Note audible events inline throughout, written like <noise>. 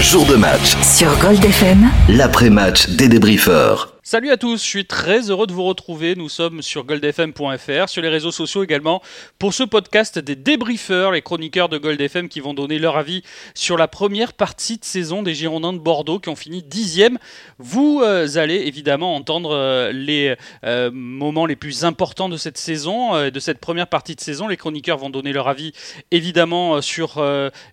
Jour de match. Sur Gold FM. L'après-match des débriefeurs. Salut à tous, je suis très heureux de vous retrouver. Nous sommes sur goldfm.fr, sur les réseaux sociaux également, pour ce podcast des débriefeurs, les chroniqueurs de Gold FM qui vont donner leur avis sur la première partie de saison des Girondins de Bordeaux qui ont fini dixième. Vous euh, allez évidemment entendre euh, les euh, moments les plus importants de cette saison, de cette première partie de saison. Les chroniqueurs vont donner leur avis évidemment sur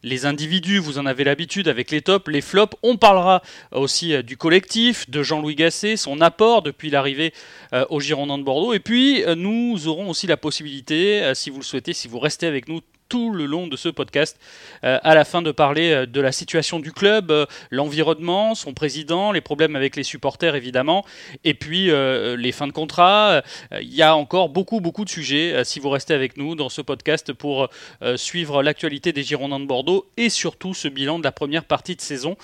les individus, vous en avez l'habitude avec les tops, les flops. On parlera aussi du collectif, de Jean-Louis Gasset, son apport depuis l'arrivée euh, au de Bordeaux. Et puis, euh, nous aurons aussi la possibilité, euh, si vous le souhaitez, si vous restez avec nous tout le long de ce podcast, à la fin de parler de la situation du club, l'environnement, son président, les problèmes avec les supporters évidemment, et puis les fins de contrat. Il y a encore beaucoup, beaucoup de sujets si vous restez avec nous dans ce podcast pour suivre l'actualité des Girondins de Bordeaux et surtout ce bilan de la première partie de saison.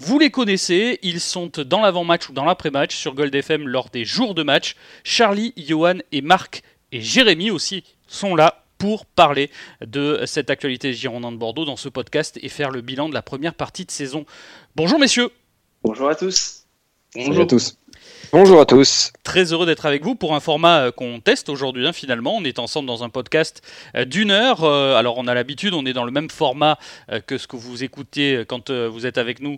Vous les connaissez, ils sont dans l'avant-match ou dans l'après-match sur Gold FM lors des jours de match. Charlie, Johan et Marc et Jérémy aussi sont là pour parler de cette actualité Girondin de Bordeaux dans ce podcast et faire le bilan de la première partie de saison. Bonjour messieurs. Bonjour à tous. Bonjour à tous. Bonjour à tous. Très heureux d'être avec vous pour un format euh, qu'on teste aujourd'hui. Hein, finalement, on est ensemble dans un podcast euh, d'une heure. Euh, alors, on a l'habitude, on est dans le même format que ce que vous écoutez quand vous êtes avec nous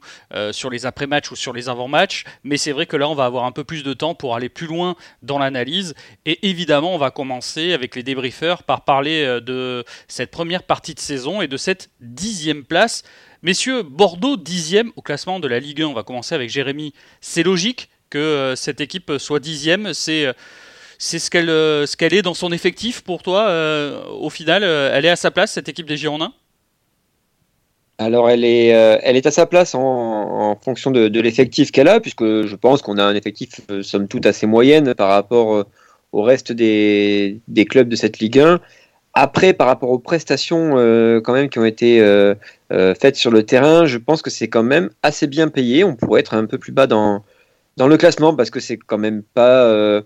sur les après-matchs ou sur les avant-matchs. Mais c'est vrai que là, on va avoir un peu plus de temps pour aller plus loin dans l'analyse. Et évidemment, on va commencer avec les débriefeurs par parler de cette première partie de saison et de cette dixième place. Messieurs, Bordeaux dixième au classement de la Ligue 1. On va commencer avec Jérémy. C'est logique que euh, cette équipe soit dixième. C'est euh, c'est ce qu'elle euh, ce qu'elle est dans son effectif pour toi. au final, elle est à sa place cette équipe des Girondins? Alors elle est elle est à sa place en, fonction de, l'effectif qu'elle a, puisque je pense qu'on a un effectif somme toute assez moyenne par rapport au reste des, des clubs de cette Ligue 1. Après, par rapport aux prestations quand même qui ont été faites sur le terrain, je pense que c'est quand même assez bien payé. On pourrait être un peu plus bas dans, dans le classement parce que c'est quand même pas euh,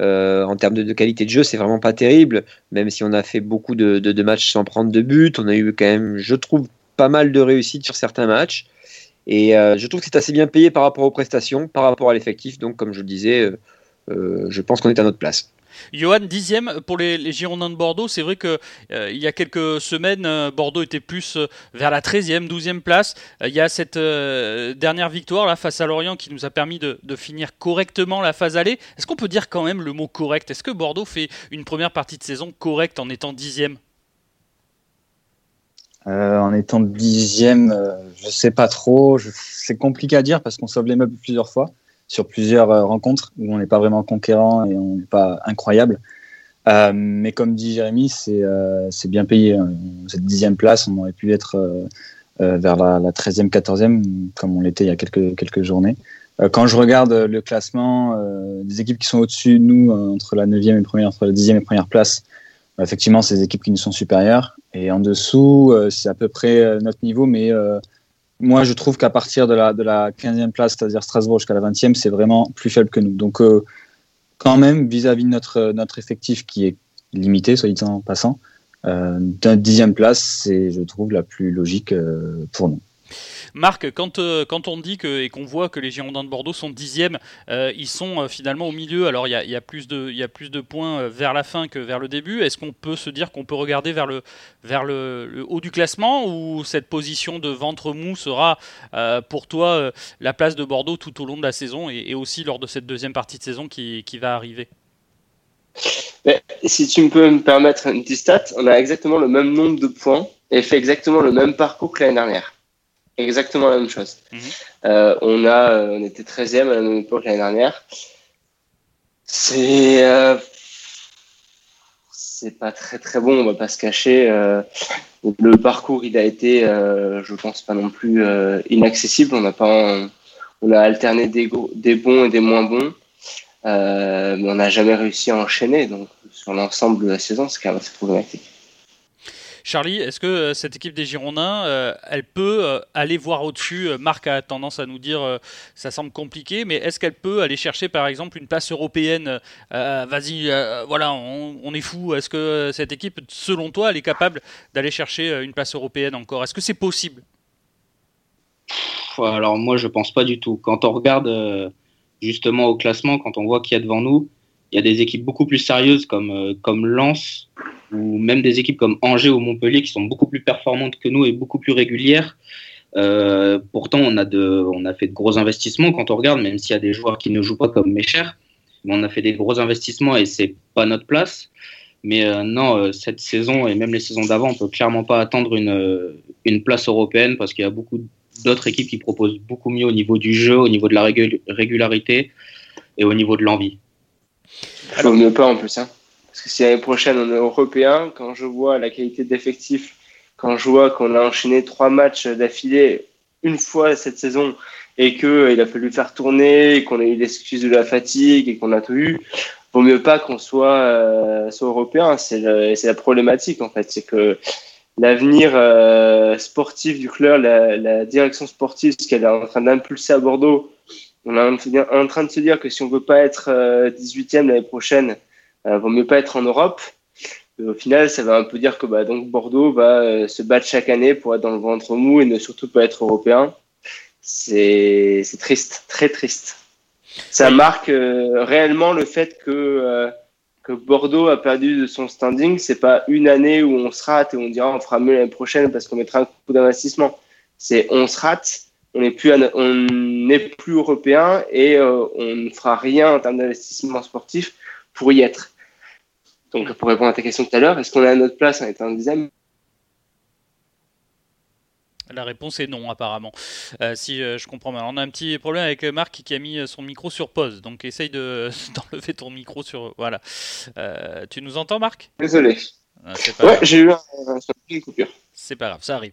euh, en termes de, qualité de jeu, c'est vraiment pas terrible. Même si on a fait beaucoup de, matchs sans prendre de but, on a eu quand même, je trouve, pas mal de réussite sur certains matchs. Et euh, je trouve que c'est assez bien payé par rapport aux prestations, par rapport à l'effectif. Donc, comme je le disais, je pense qu'on est à notre place. Johan, dixième pour les, Girondins de Bordeaux. C'est vrai qu'il euh, y a quelques semaines, euh, Bordeaux était plus euh, vers la 13e, 12e place. Il y a cette dernière victoire là, face à Lorient qui nous a permis de, finir correctement la phase aller. Est-ce qu'on peut dire quand même le mot correct? Est-ce que Bordeaux fait une première partie de saison correcte en étant dixième? En étant dixième, je ne sais pas trop. C'est compliqué à dire parce qu'on sauve les meubles plusieurs fois sur plusieurs euh, rencontres où on n'est pas vraiment conquérant et on n'est pas incroyable. Euh, mais comme dit Jérémy, c'est euh, bien payé. Hein. Cette dixième place, on aurait pu être vers la, la 13e, 14e, comme on l'était il y a quelques, journées. quand je regarde le classement des équipes qui sont au-dessus de nous, entre la 9e et première, entre la 10e et première place, effectivement, c'est des équipes qui nous sont supérieures. Et en dessous, c'est à peu près notre niveau, mais moi, je trouve qu'à partir de la, de la 15e place, c'est-à-dire Strasbourg jusqu'à la 20e, c'est vraiment plus faible que nous. Donc, euh, quand même, vis-à-vis de notre, notre effectif qui est limité, soit dit en passant, euh, d'une dixième place, c'est, je trouve, la plus logique euh, pour nous. Marc, quand, euh, quand on dit que, et qu'on voit que les Girondins de Bordeaux sont dixièmes, euh, ils sont euh, finalement au milieu. Alors il y a, plus de, points vers la fin que vers le début. Est-ce qu'on peut se dire qu'on peut regarder vers le, haut du classement ou cette position de ventre mou sera pour toi la place de Bordeaux tout au long de la saison et, aussi lors de cette deuxième partie de saison qui, va arriver? Si tu peux me permettre une petite stat, on a exactement le même nombre de points et fait exactement le même parcours que l'année dernière exactement la même chose. Mhm. Euh, on, a, euh, on était 13e à la même époque l'année dernière. C'est euh, c'est pas très très bon, on va pas se cacher. le parcours, il a été, je pense pas non plus inaccessible. On a pas, on a alterné des, des bons et des moins bons, mais on n'a jamais réussi à enchaîner. Donc sur l'ensemble de la saison, c'est quand même assez problématique. Charlie, est-ce que euh, cette équipe des Girondins, euh, elle peut euh, aller voir au-dessus Marc a tendance à nous dire ça semble compliqué, mais est-ce qu'elle peut aller chercher par exemple une place européenne Vas-y, voilà, on, est fou. Est-ce que cette équipe, selon toi, elle est capable d'aller chercher une place européenne encore? Est-ce que c'est possible? Alors moi je pense pas du tout. Quand on regarde justement au classement, quand on voit qu'il y a devant nous, il y a des équipes beaucoup plus sérieuses comme, euh, comme Lens ou même des équipes comme Angers ou Montpellier qui sont beaucoup plus performantes que nous et beaucoup plus régulières. Euh, pourtant, on a, de, on a fait de gros investissements quand on regarde, même s'il y a des joueurs qui ne jouent pas comme Mécher. On a fait des gros investissements et c'est pas notre place. Mais euh, non, euh, cette saison et même les saisons d'avant, on peut clairement pas attendre une, euh, une place européenne parce qu'il y a beaucoup d'autres équipes qui proposent beaucoup mieux au niveau du jeu, au niveau de la régularité et au niveau de l'envie. Vaut mieux pas en plus. Hein. Parce que si l'année prochaine on est européen, quand je vois la qualité d'effectif, quand je vois qu'on a enchaîné trois matchs d'affilée une fois cette saison et qu'il a fallu faire tourner, qu'on a eu l'excuse de la fatigue et qu'on a tout eu, vaut mieux pas qu'on soit, euh, européen. C'est la problématique en fait. C'est que l'avenir euh, sportif du club, la, direction sportive, ce qu'elle est en train d'impulser à Bordeaux, on est en train de se dire que si on veut pas être 18e euh, l'année prochaine, euh, vaut mieux pas être en Europe. au final, ça va un peu dire que bah, donc Bordeaux va euh, se battre chaque année pour être dans le ventre mou et ne surtout pas être européen. C'est triste, très triste. Ça marque euh, réellement le fait que, euh, que Bordeaux a perdu de son standing. C'est pas une année où on se rate et on dira on fera mieux l'année prochaine parce qu'on mettra un coup d'investissement. C'est on se rate, on n'est plus, on n'est plus européen et euh, on ne fera rien en termes d'investissement sportif pour y être. Donc pour répondre à ta question tout à l'heure, est-ce qu'on est à notre place en étant dixième la réponse est non, apparemment. Euh, si euh, je comprends bien. On a un petit problème avec Marc qui a mis son micro sur pause. Donc essaye <laughs> d'enlever ton micro sur. Voilà. Euh, tu nous entends, Marc? Désolé. Ah, ouais, j'ai eu un, une coupure. C'est pas grave, ça arrive.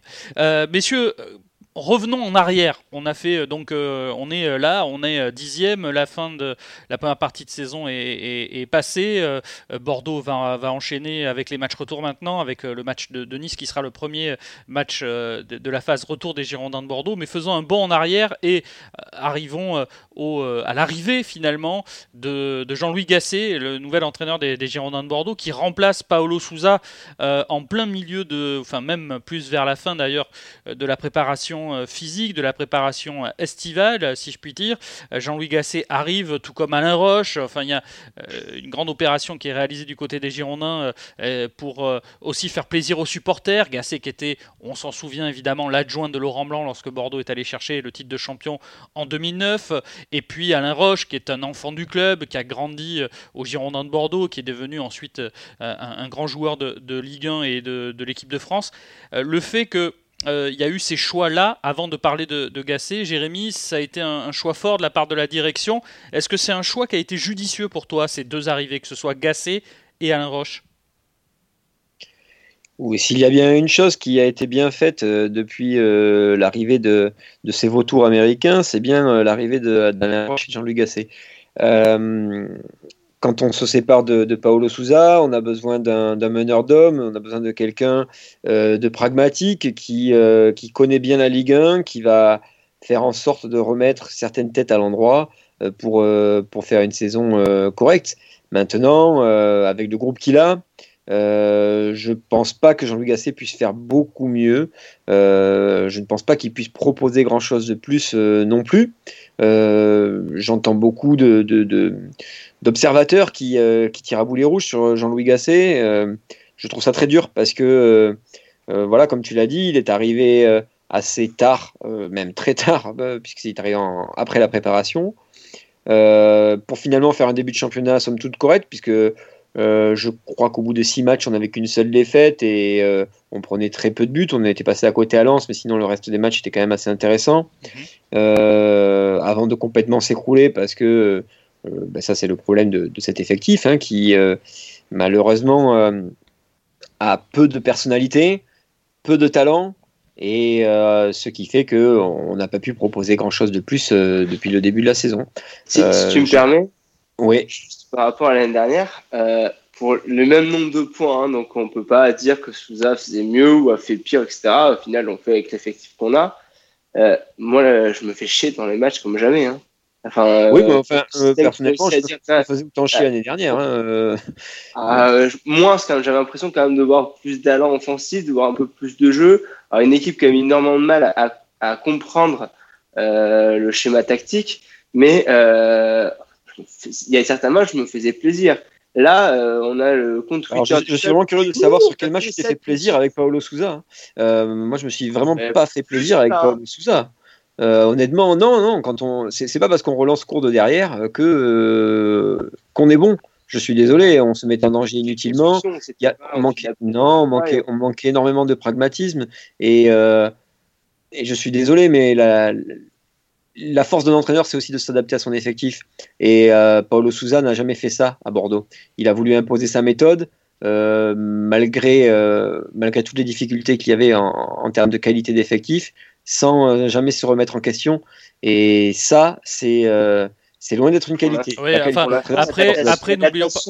messieurs, revenons en arrière. On a fait euh, donc, euh, on est euh, là, on est dixième. La fin de la première partie de saison est, passée. Bordeaux va, enchaîner avec les matchs retour maintenant, avec le match de, Nice qui sera le premier match de, la phase retour des Girondins de Bordeaux. Mais faisons un bond en arrière et arrivons au, à l'arrivée finalement de, Jean-Louis Gasset, le nouvel entraîneur des, Girondins de Bordeaux, qui remplace Paolo Souza en plein milieu de, enfin même plus vers la fin d'ailleurs de la préparation euh, physique, de la préparation estivale, si je puis dire. Euh, Jean-Louis Gasset arrive, tout comme Alain Roche. Enfin, il y a euh, une grande opération qui est réalisée du côté des Girondins pour aussi faire plaisir aux supporters. Gasset qui était, on s'en souvient évidemment, l'adjoint de Laurent Blanc lorsque Bordeaux est allé chercher le titre de champion en 2009. Et puis Alain Roche qui est un enfant du club, qui a grandi aux Girondins de Bordeaux, qui est devenu ensuite un, grand joueur de, Ligue 1 et de, l'équipe de France. Le fait que euh, il y a eu ces choix-là avant de parler de, de, Gasset. Jérémy, ça a été un, choix fort de la part de la direction. Est-ce que c'est un choix qui a été judicieux pour toi, ces deux arrivées, que ce soit Gasset et Alain Roche? Oui, s'il y a bien une chose qui a été bien faite euh, depuis euh, l'arrivée de, de, ces vautours américains, c'est bien l'arrivée d'Alain Roche et Jean-Luc Gasset quand on se sépare de, Paolo Souza, on a besoin d'un meneur d'hommes, on a besoin de quelqu'un euh, de pragmatique qui, euh, qui connaît bien la Ligue 1, qui va faire en sorte de remettre certaines têtes à l'endroit euh, pour, pour faire une saison correcte. Maintenant, avec le groupe qu'il a, je ne pense pas que Jean-Luc Gasset puisse faire beaucoup mieux. je ne pense pas qu'il puisse proposer grand-chose de plus non plus. J'entends beaucoup d'observateurs qui, euh, tirent à boulet rouge sur Jean-Louis Gasset. Euh, je trouve ça très dur parce que, euh, voilà, comme tu l'as dit, il est arrivé assez tard, même très tard, <laughs> puisqu'il est arrivé après la préparation, pour finalement faire un début de championnat somme toute correct, puisque je crois qu'au bout de six matchs, on n'avait qu'une seule défaite et on prenait très peu de buts. On était passé à côté à Lens, mais sinon le reste des matchs était quand même assez intéressant. Mhm. avant de complètement s'écrouler parce que euh, bah, ça, c'est le problème de, cet effectif hein, qui, euh, malheureusement, euh, a peu de personnalité, peu de talent, et ce qui fait qu'on n'a pas pu proposer grand-chose de plus depuis le début de la saison. Si, tu me permets, oui. Par rapport à l'année dernière, pour le même nombre de points, hein, donc on ne peut pas dire que Souza faisait mieux ou a fait pire, etc. Au final, on fait avec l'effectif qu'on a. moi, je me fais chier dans les matchs comme jamais. Hein. Enfin, oui, mais euh, enfin, euh, personnellement, je ça faisait autant chier l'année dernière. Hein, euh. Ah, moi, j'avais l'impression quand même de voir plus d'allant offensif, de voir un peu plus de jeu. Alors, une équipe qui a mis énormément de mal à, à comprendre le schéma tactique, mais il y a certains matchs, je me faisais plaisir. Là, on a le contre je, je, suis vraiment curieux de savoir sur quel match tu t'es fait plaisir avec Paolo Souza. Hein. moi, je me suis vraiment pas fait plaisir avec Paolo Souza. honnêtement, non, non. Quand on, c'est pas parce qu'on relance court de derrière que qu'on est bon. Je suis désolé, on se met en danger inutilement. on manquait, non, on manquait, on manquait énormément de pragmatisme. Et, euh, et je suis désolé, mais la, la force de l'entraîneur, c'est aussi de s'adapter à son effectif. Et euh, Paulo Souza n'a jamais fait ça à Bordeaux. Il a voulu imposer sa méthode. Euh, malgré, malgré toutes les difficultés qu'il y avait en, en termes de qualité d'effectif, sans jamais se remettre en question. Et ça, c'est c'est loin d'être une qualité. après, après n'oublions pas,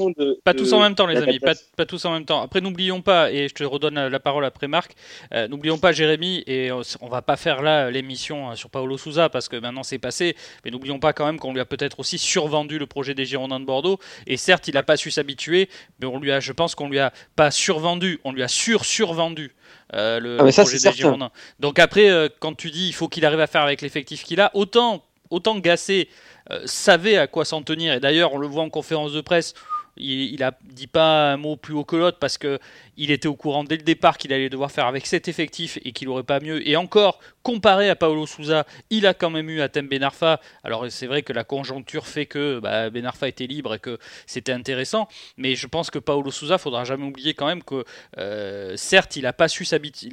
pas tous en même temps, les amis, pas, tous en même temps. Après, n'oublions pas, et je te redonne la parole après Marc, euh, n'oublions pas Jérémy, et on va pas faire là l'émission euh, sur Paolo Souza parce que maintenant c'est passé, mais n'oublions pas quand même qu'on lui a peut-être aussi survendu le projet des Girondins de Bordeaux, et certes, il n'a pas su s'habituer, mais on lui a, je pense qu'on lui a pas survendu, on lui a sur-survendu. Euh, le, ah, projet des Girondins. Donc après, quand tu dis il faut qu'il arrive à faire avec l'effectif qu'il a, autant autant Gassé euh, savait à quoi s'en tenir. Et d'ailleurs, on le voit en conférence de presse. Il, n'a dit pas un mot plus haut que l'autre parce que il était au courant dès le départ qu'il allait devoir faire avec cet effectif et qu'il n'aurait pas mieux. Et encore, comparé à Paolo Souza, il a quand même eu Atem Benarfa. Alors c'est vrai que la conjoncture fait que bah, Benarfa était libre et que c'était intéressant, mais je pense que Paolo Souza, faudra jamais oublier quand même que euh, certes, il n'a pas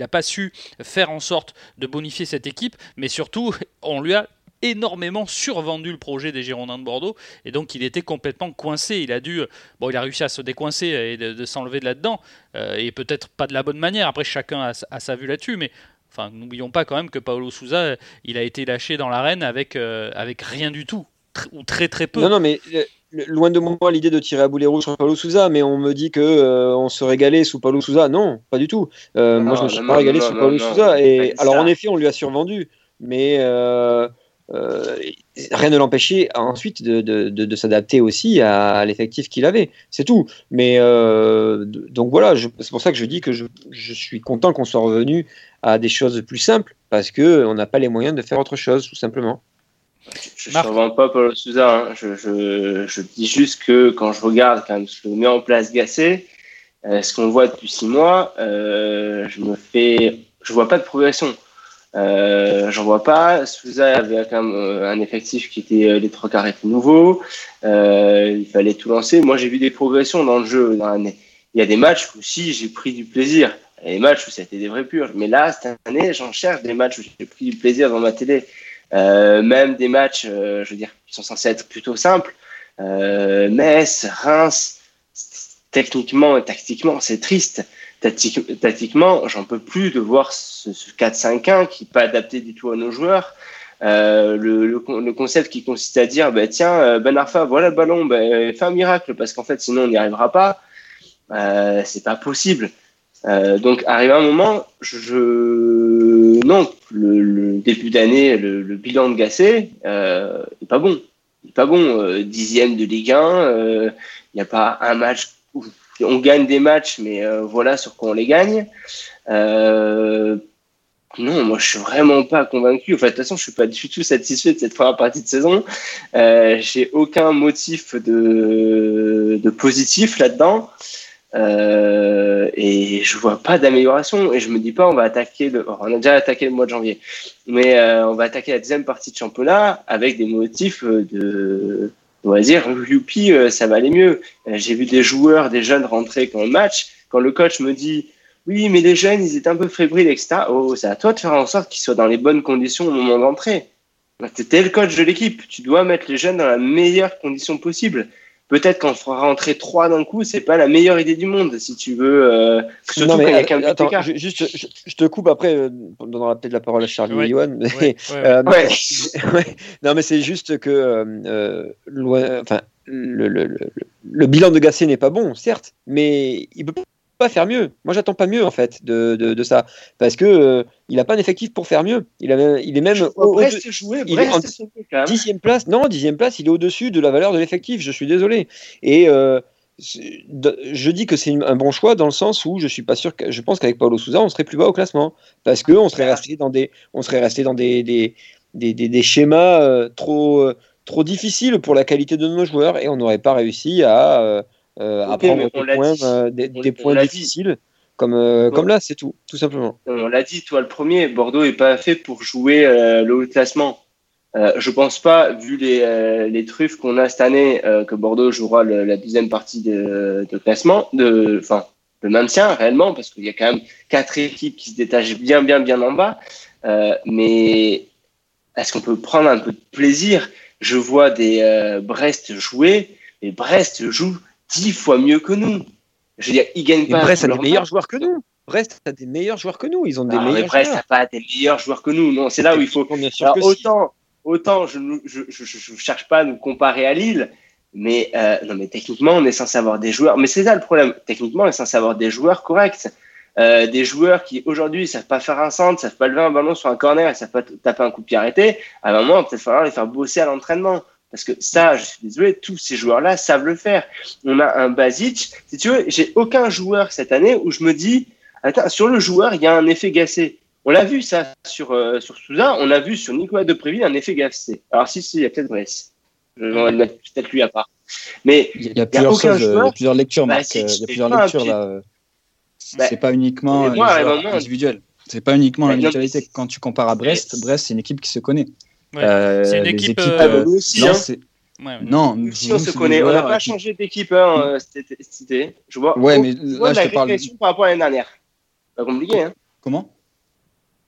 pas su faire en sorte de bonifier cette équipe, mais surtout, on lui a énormément survendu le projet des Girondins de Bordeaux et donc il était complètement coincé. Il a dû, bon, il a réussi à se décoincer et de, s'enlever de là-dedans euh, et peut-être pas de la bonne manière. Après, chacun a, sa vue là-dessus, mais enfin, n'oublions pas quand même que Paolo Souza, il a été lâché dans l'arène avec euh, avec rien du tout ou très très peu. Non, non, mais euh, loin de moi l'idée de tirer à boulet rouge sur Paulo Souza, mais on me dit que on se régalait sous Paulo Souza. Non, pas du tout. moi, je me suis pas régalé sous Paulo Souza. Et alors, en effet, on lui a survendu, mais euh, rien ne l'empêchait ensuite de, de, de, s'adapter aussi à, l'effectif qu'il avait. C'est tout. Mais euh, donc voilà, c'est pour ça que je dis que je, je suis content qu'on soit revenu à des choses plus simples parce que on n'a pas les moyens de faire autre chose, tout simplement. Je ne survends pas Paul Souza. Hein. Je, je, je, dis juste que quand je regarde quand même ce que met en place Gassé, euh, ce qu'on voit depuis six mois, euh, je me fais, je vois pas de progression. Euh, J'en vois pas. Souza avait quand même euh, un effectif qui était euh, les trois quarts étaient nouveaux. Il fallait tout lancer. Moi, j'ai vu des progressions dans le jeu dans l'année. Il y a des matchs où si j'ai pris du plaisir. Il y a des matchs où c'était des vrais purs. Mais là, cette année, j'en cherche des matchs où j'ai pris du plaisir dans ma télé. Même des matchs, je veux dire, qui sont censés être plutôt simples. Metz, Reims, techniquement et tactiquement, c'est triste tactiquement, j'en peux plus de voir ce, 4-5-1 qui n'est pas adapté du tout à nos joueurs. Euh, le, le, concept qui consiste à dire bah, tiens euh, Ben Arfa voilà le ballon bah, fais un miracle parce qu'en fait sinon on n'y arrivera pas. Euh, c'est pas possible. Euh, donc arrive un moment je, non le, début d'année le, bilan de Gassé euh, est pas bon. Il est pas bon dixième de Ligue 1 il n'y a pas un match on gagne des matchs, mais euh, voilà sur quoi on les gagne. Euh, non, moi je suis vraiment pas convaincu. Enfin, de toute façon, je suis pas du tout satisfait de cette première partie de saison. Euh, J'ai aucun motif de, positif là-dedans. Euh, et je vois pas d'amélioration. Et je me dis pas, on va attaquer le. On a déjà attaqué le mois de janvier, mais on va attaquer la deuxième partie de championnat avec des motifs de on va dire, youpi, euh, ça va aller mieux. Euh, j'ai vu des joueurs, des jeunes rentrer quand le match. Quand le coach me dit, oui, mais les jeunes, ils étaient un peu fébriles, etc. Oh, c'est à toi de faire en sorte qu'ils soient dans les bonnes conditions au moment d'entrée. Tu es le coach de l'équipe. Tu dois mettre les jeunes dans la meilleure condition possible peut-être qu'on fera rentrer trois d'un coup, c'est pas la meilleure idée du monde si tu veux. Euh, surtout non, mais, quand il y a qu'un attends, juste, je, te coupe après, euh, on donnera peut-être la parole à Charlie et Yohan. Mais, euh, <laughs> non, mais c'est juste que euh, loin, enfin, le, le, le, le, bilan de Gasset n'est pas bon, certes, mais il peut pas faire mieux. Moi, j'attends pas mieux en fait de, de, de ça, parce que euh, il a pas un effectif pour faire mieux. Il, avait, il est même au, Brest jouer, il est en dixième place. Non, dixième place, il est au-dessus de la valeur de l'effectif. Je suis désolé. Et euh, je dis que c'est un bon choix dans le sens où je suis pas sûr que je pense qu'avec Paulo Souza on serait plus bas au classement parce que on serait resté dans des on serait resté dans des, des des, des, schémas trop, trop difficiles pour la qualité de nos joueurs et on n'aurait pas réussi à, à prendre des points, des, points difficiles. Comme, comme là, c'est tout, tout simplement. On l'a dit, toi le premier, Bordeaux n'est pas fait pour jouer le haut classement. Euh, je pense pas, vu les, euh, les truffes qu'on a cette année, euh, que Bordeaux jouera la deuxième partie de, de classement, de, enfin, le maintien réellement, parce qu'il y a quand même quatre équipes qui se détachent bien, bien, bien en bas. mais est-ce qu'on peut prendre un peu de plaisir? Je vois des Brest jouer, et Brest joue dix fois mieux que nous. Je veux dire, ils gagnent pas. Brest a des meilleurs joueurs que nous. Brest a des meilleurs joueurs que nous. Ils ont des ah, meilleurs Brest n'a pas des meilleurs joueurs que nous. Non, c'est là où il faut. Alors, autant, autant je ne je, je, je, cherche pas à nous comparer à Lille, mais, euh, non, mais techniquement, on est censé avoir des joueurs. Mais c'est ça le problème. Techniquement, on est censé avoir des joueurs corrects. Euh, des joueurs qui aujourd'hui savent pas faire un centre, savent pas lever un ballon sur un corner, ils savent pas taper un coup de pied arrêté. À un moment, il va peut-être falloir les faire bosser à l'entraînement. Parce que ça, je suis désolé, tous ces joueurs-là savent le faire. On a un Basic. Si tu veux, j'ai aucun joueur cette année où je me dis, attends, sur le joueur, il y a un effet gacé. On l'a vu ça sur, euh, sur Souza, on l'a vu sur Nicolas Depréville, un effet GAFC. Alors si, si, il y a peut-être mettre peut-être lui à part. Mais il y a, plusieurs, choses, il y a plusieurs lectures, bah, Marc. il y a plusieurs lectures là. Bah, c'est pas uniquement moi, individuel. C'est pas uniquement l'individualité. Quand tu compares à Brest, Brest c'est une équipe qui se connaît. Euh, c'est une équipe. Euh, aussi, hein. non, non, si on se connaît, on n'a pas changé d'équipe hein, c'était. Je vois. Ouais, mais là, je te parle. par rapport à l'année dernière. Pas compliqué, hein. Comment?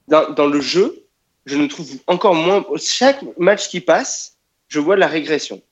Dans, dans, le jeu, je ne trouve encore moins. Chaque match qui passe, je vois la régression.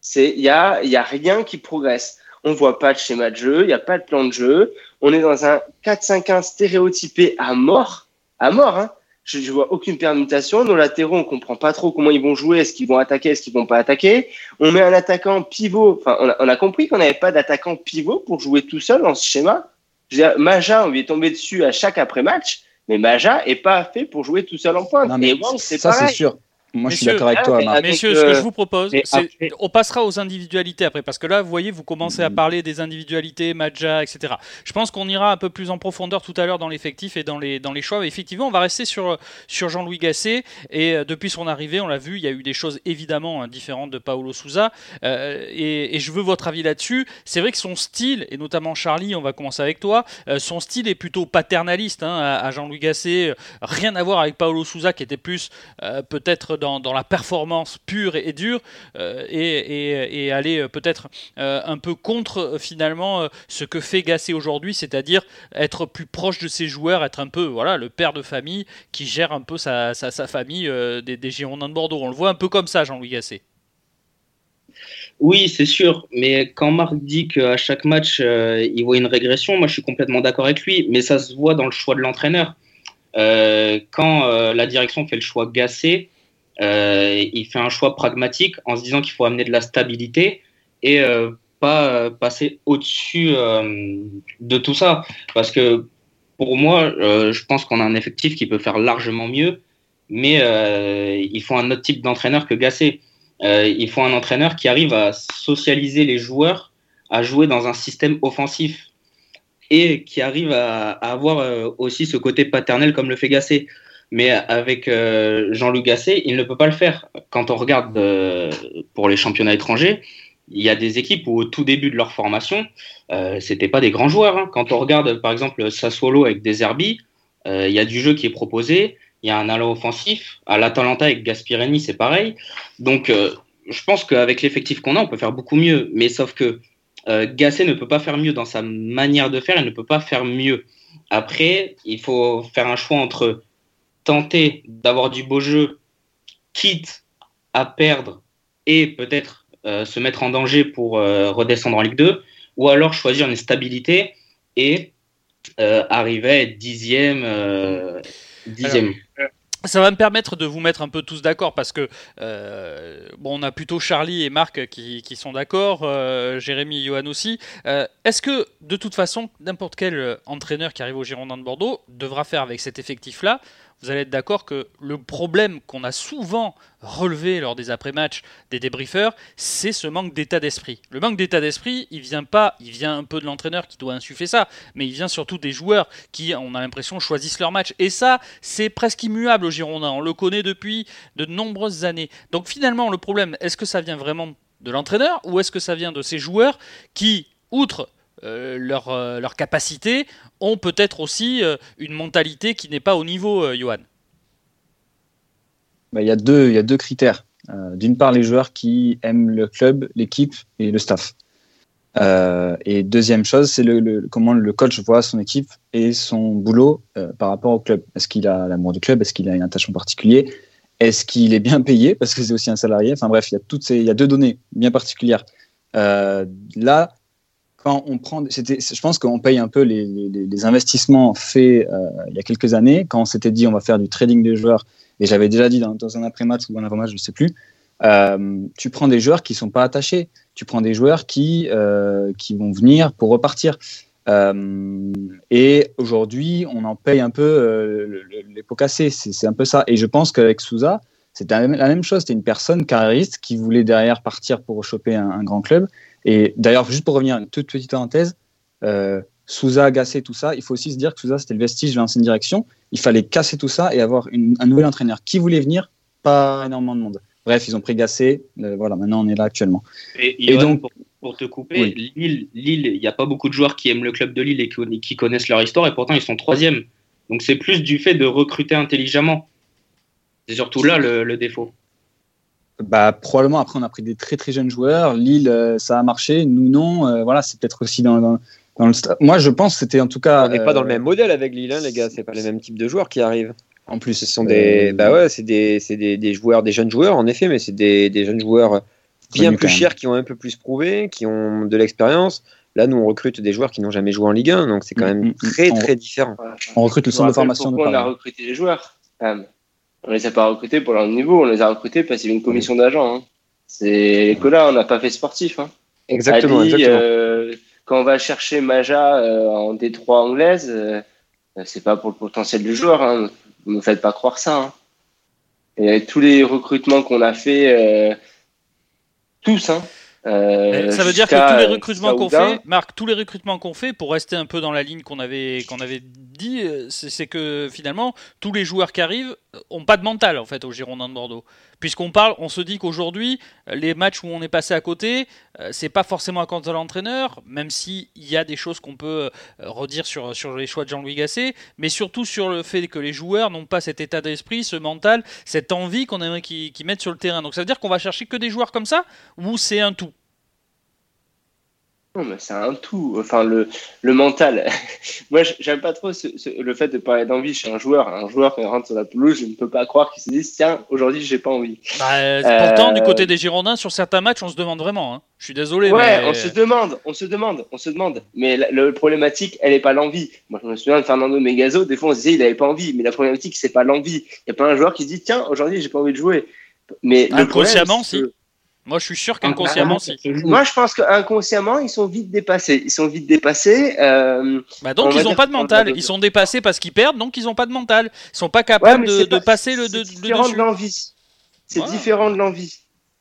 C'est il y a il y a rien qui progresse. On voit pas de schéma de jeu, il y a pas de plan de jeu. On est dans un 4-5-1 stéréotypé à mort, à mort. Hein. Je, je vois aucune permutation. Nos latéraux, on comprend pas trop comment ils vont jouer. Est-ce qu'ils vont attaquer, est-ce qu'ils vont pas attaquer On met un attaquant pivot. Enfin, on a, on a compris qu'on n'avait pas d'attaquant pivot pour jouer tout seul dans ce schéma. Je veux dire, Maja, on lui est tombé dessus à chaque après-match. Mais Maja est pas fait pour jouer tout seul en pointe. Non, mais c'est ça, c'est sûr. Moi, je suis d'accord avec toi. Marc. Messieurs, ce que je vous propose, c'est on passera aux individualités après, parce que là, vous voyez, vous commencez à parler des individualités, Maja, etc. Je pense qu'on ira un peu plus en profondeur tout à l'heure dans l'effectif et dans les, dans les choix. Mais effectivement, on va rester sur, sur Jean-Louis Gasset. Et euh, depuis son arrivée, on l'a vu, il y a eu des choses évidemment hein, différentes de Paolo Souza. Euh, et, je veux votre avis là-dessus. C'est vrai que son style, et notamment Charlie, on va commencer avec toi, euh, son style est plutôt paternaliste hein, à, Jean-Louis Gasset. Rien à voir avec Paolo Souza, qui était plus peut-être dans, la performance pure et, dure euh, et, aller euh, peut-être euh, un peu contre finalement ce que fait Gasset aujourd'hui, c'est-à-dire être plus proche de ses joueurs, être un peu voilà le père de famille qui gère un peu sa, famille des, Girondins de Bordeaux. On le voit un peu comme ça, Jean-Louis Gasset. Oui, c'est sûr. Mais quand Marc dit qu'à chaque match, il voit une régression, moi je suis complètement d'accord avec lui. Mais ça se voit dans le choix de l'entraîneur. quand la direction fait le choix euh, il fait un choix pragmatique en se disant qu'il faut amener de la stabilité et euh, pas euh, passer au-dessus de tout ça. Parce que pour moi, je pense qu'on a un effectif qui peut faire largement mieux, mais il faut un autre type d'entraîneur que Gassé. il faut un entraîneur qui arrive à socialiser les joueurs, à jouer dans un système offensif et qui arrive à, avoir aussi ce côté paternel comme le fait Gassé. Mais avec euh, Jean-Luc Gasset, il ne peut pas le faire. Quand on regarde euh, pour les championnats étrangers, il y a des équipes où au tout début de leur formation, euh, c'était pas des grands joueurs. Hein. Quand on regarde par exemple Sassuolo avec des euh, il y a du jeu qui est proposé, il y a un allant offensif. À l'Atalanta avec Gaspirini, c'est pareil. Donc je pense qu'avec l'effectif qu'on a, on peut faire beaucoup mieux. Mais sauf que Gasset ne peut pas faire mieux dans sa manière de faire, il ne peut pas faire mieux. Après, il faut faire un choix entre tenter d'avoir du beau jeu, quitte à perdre et peut-être euh, se mettre en danger pour euh, redescendre en Ligue 2, ou alors choisir une stabilité et euh, arriver à être dixième. dixième. Ça va me permettre de vous mettre un peu tous d'accord parce que bon, on a plutôt Charlie et Marc qui, qui sont d'accord, Jérémy et Johan aussi. Est-ce que de toute façon, n'importe quel entraîneur qui arrive au Girondin de Bordeaux devra faire avec cet effectif-là vous allez être d'accord que le problème qu'on a souvent relevé lors des après-matchs des débriefeurs, c'est ce manque d'état d'esprit. Le manque d'état d'esprit, il vient pas, il vient un peu de l'entraîneur qui doit insuffler ça, mais il vient surtout des joueurs qui, on a l'impression, choisissent leur match. Et ça, c'est presque immuable au Girondin. On le connaît depuis de nombreuses années. Donc finalement, le problème, est-ce que ça vient vraiment de l'entraîneur ou est-ce que ça vient de ces joueurs qui, outre euh, leur, euh, capacité, ont peut-être aussi euh, une mentalité qui n'est pas au niveau, Johan bah, Il y, a deux, y a deux critères. D'une part, les joueurs qui aiment le club, l'équipe et le staff. et deuxième chose, c'est le, comment le coach voit son équipe et son boulot par rapport au club. Est-ce qu'il a l'amour du club? Est-ce qu'il a une attachement particulier Est-ce qu'il est bien payé? Parce que c'est aussi un salarié. Enfin bref, il y a, toutes ces, il y a deux données bien particulières. là, quand on prend, je pense qu'on paye un peu les, investissements faits euh, il y a quelques années, quand on s'était dit on va faire du trading des joueurs, et j'avais déjà dit dans, dans un après-match ou un avant-match, je ne sais plus, euh, tu prends des joueurs qui ne sont pas attachés, tu prends des joueurs qui, euh, qui vont venir pour repartir. et aujourd'hui, on en paye un peu les pots cassés, c'est un peu ça. Et je pense qu'avec Souza, c'était la même chose, c'était une personne carriériste qui voulait derrière partir pour choper un grand club et d'ailleurs, juste pour revenir, une toute petite parenthèse, euh, Souza, Gassé, tout ça, il faut aussi se dire que Souza, c'était le vestige de l'ancienne direction. Il fallait casser tout ça et avoir un nouvel entraîneur qui voulait venir, pas énormément de monde. Bref, ils ont pris Gassé, euh, voilà, maintenant on est là actuellement. Et, donc, pour, te couper, Lille, il n'y a pas beaucoup de joueurs qui aiment le club de Lille et qui, connaissent leur histoire, et pourtant ils sont troisième. Donc c'est plus du fait de recruter intelligemment. C'est surtout là le défaut bah, probablement après on a pris des très très jeunes joueurs. Lille, euh, ça a marché, nous non. Euh, voilà, c'est peut-être aussi dans, dans, le. Moi, je pense c'était en tout cas. On n'est pas dans le euh, même modèle avec Lille, hein, les gars. C'est pas les mêmes types de joueurs qui arrivent. En plus, ce sont des, bah ouais, c'est des, des, des, joueurs, des jeunes joueurs en effet, mais c'est des, des, jeunes joueurs bien plus chers qui ont un peu plus prouvé, qui ont de l'expérience. Là, nous, on recrute des joueurs qui n'ont jamais joué en Ligue 1, donc c'est quand mm, même mm, mm. très, très différent. On recrute le centre de formation de On a recruté les joueurs. On les a pas recrutés pour leur niveau, on les a recrutés parce qu'il y avait une commission d'agents. Hein. C'est que là, on n'a pas fait sportif. Hein. Exactement. Euh, quand on va chercher Maja euh, en D3 anglaise, euh, c'est pas pour le potentiel du joueur. Hein. Ne me faites pas croire ça. Hein. Et tous les recrutements qu'on a fait, tous, hein, euh, ça veut dire que tous les recrutements qu'on fait, Marc, tous les recrutements qu'on fait, pour rester un peu dans la ligne qu'on avait, qu'on avait dit, euh, c'est que finalement, tous les joueurs qui arrivent ont pas de mental en fait au Girondin de Bordeaux. Puisqu'on parle, on se dit qu'aujourd'hui, les matchs où on est passé à côté, euh, c'est pas forcément à cause de l'entraîneur, même s'il y a des choses qu'on peut redire sur, sur les choix de Jean-Louis Gasset, mais surtout sur le fait que les joueurs n'ont pas cet état d'esprit, ce mental, cette envie qu'on aimerait qu'ils mettent sur le terrain. Donc ça veut dire qu'on va chercher que des joueurs comme ça, ou c'est un tout? Non, mais c'est un tout. Enfin, le, le mental. <laughs> Moi, j'aime pas trop le fait de parler d'envie chez un joueur. Un joueur qui rentre sur la pelouse, je ne peux pas croire qu'il se dise tiens, aujourd'hui, j'ai pas envie. Bah, pourtant, du côté des Girondins, sur certains matchs, on se demande vraiment. Hein. Je suis désolé. Ouais, on se demande, on se demande, on se demande. Mais la, le problématique, elle n'est pas l'envie. Moi, je me souviens de Fernando Megazo. Des fois, on se disait il n'avait pas envie. Mais la problématique, c'est pas l'envie. Il y a pas un joueur qui se dit tiens, aujourd'hui, j'ai pas envie de jouer. Mais inconsciemment, si. Moi, je suis sûr qu'inconsciemment, si. Moi, je pense qu'inconsciemment, ils sont vite dépassés. Ils sont vite dépassés. Euh, bah donc, ils n'ont pas de mental. Ils sont dépassés parce qu'ils perdent, donc ils n'ont pas de mental. Ils sont pas capables de, passer le, de, différent de l'envie. C'est différent de l'envie.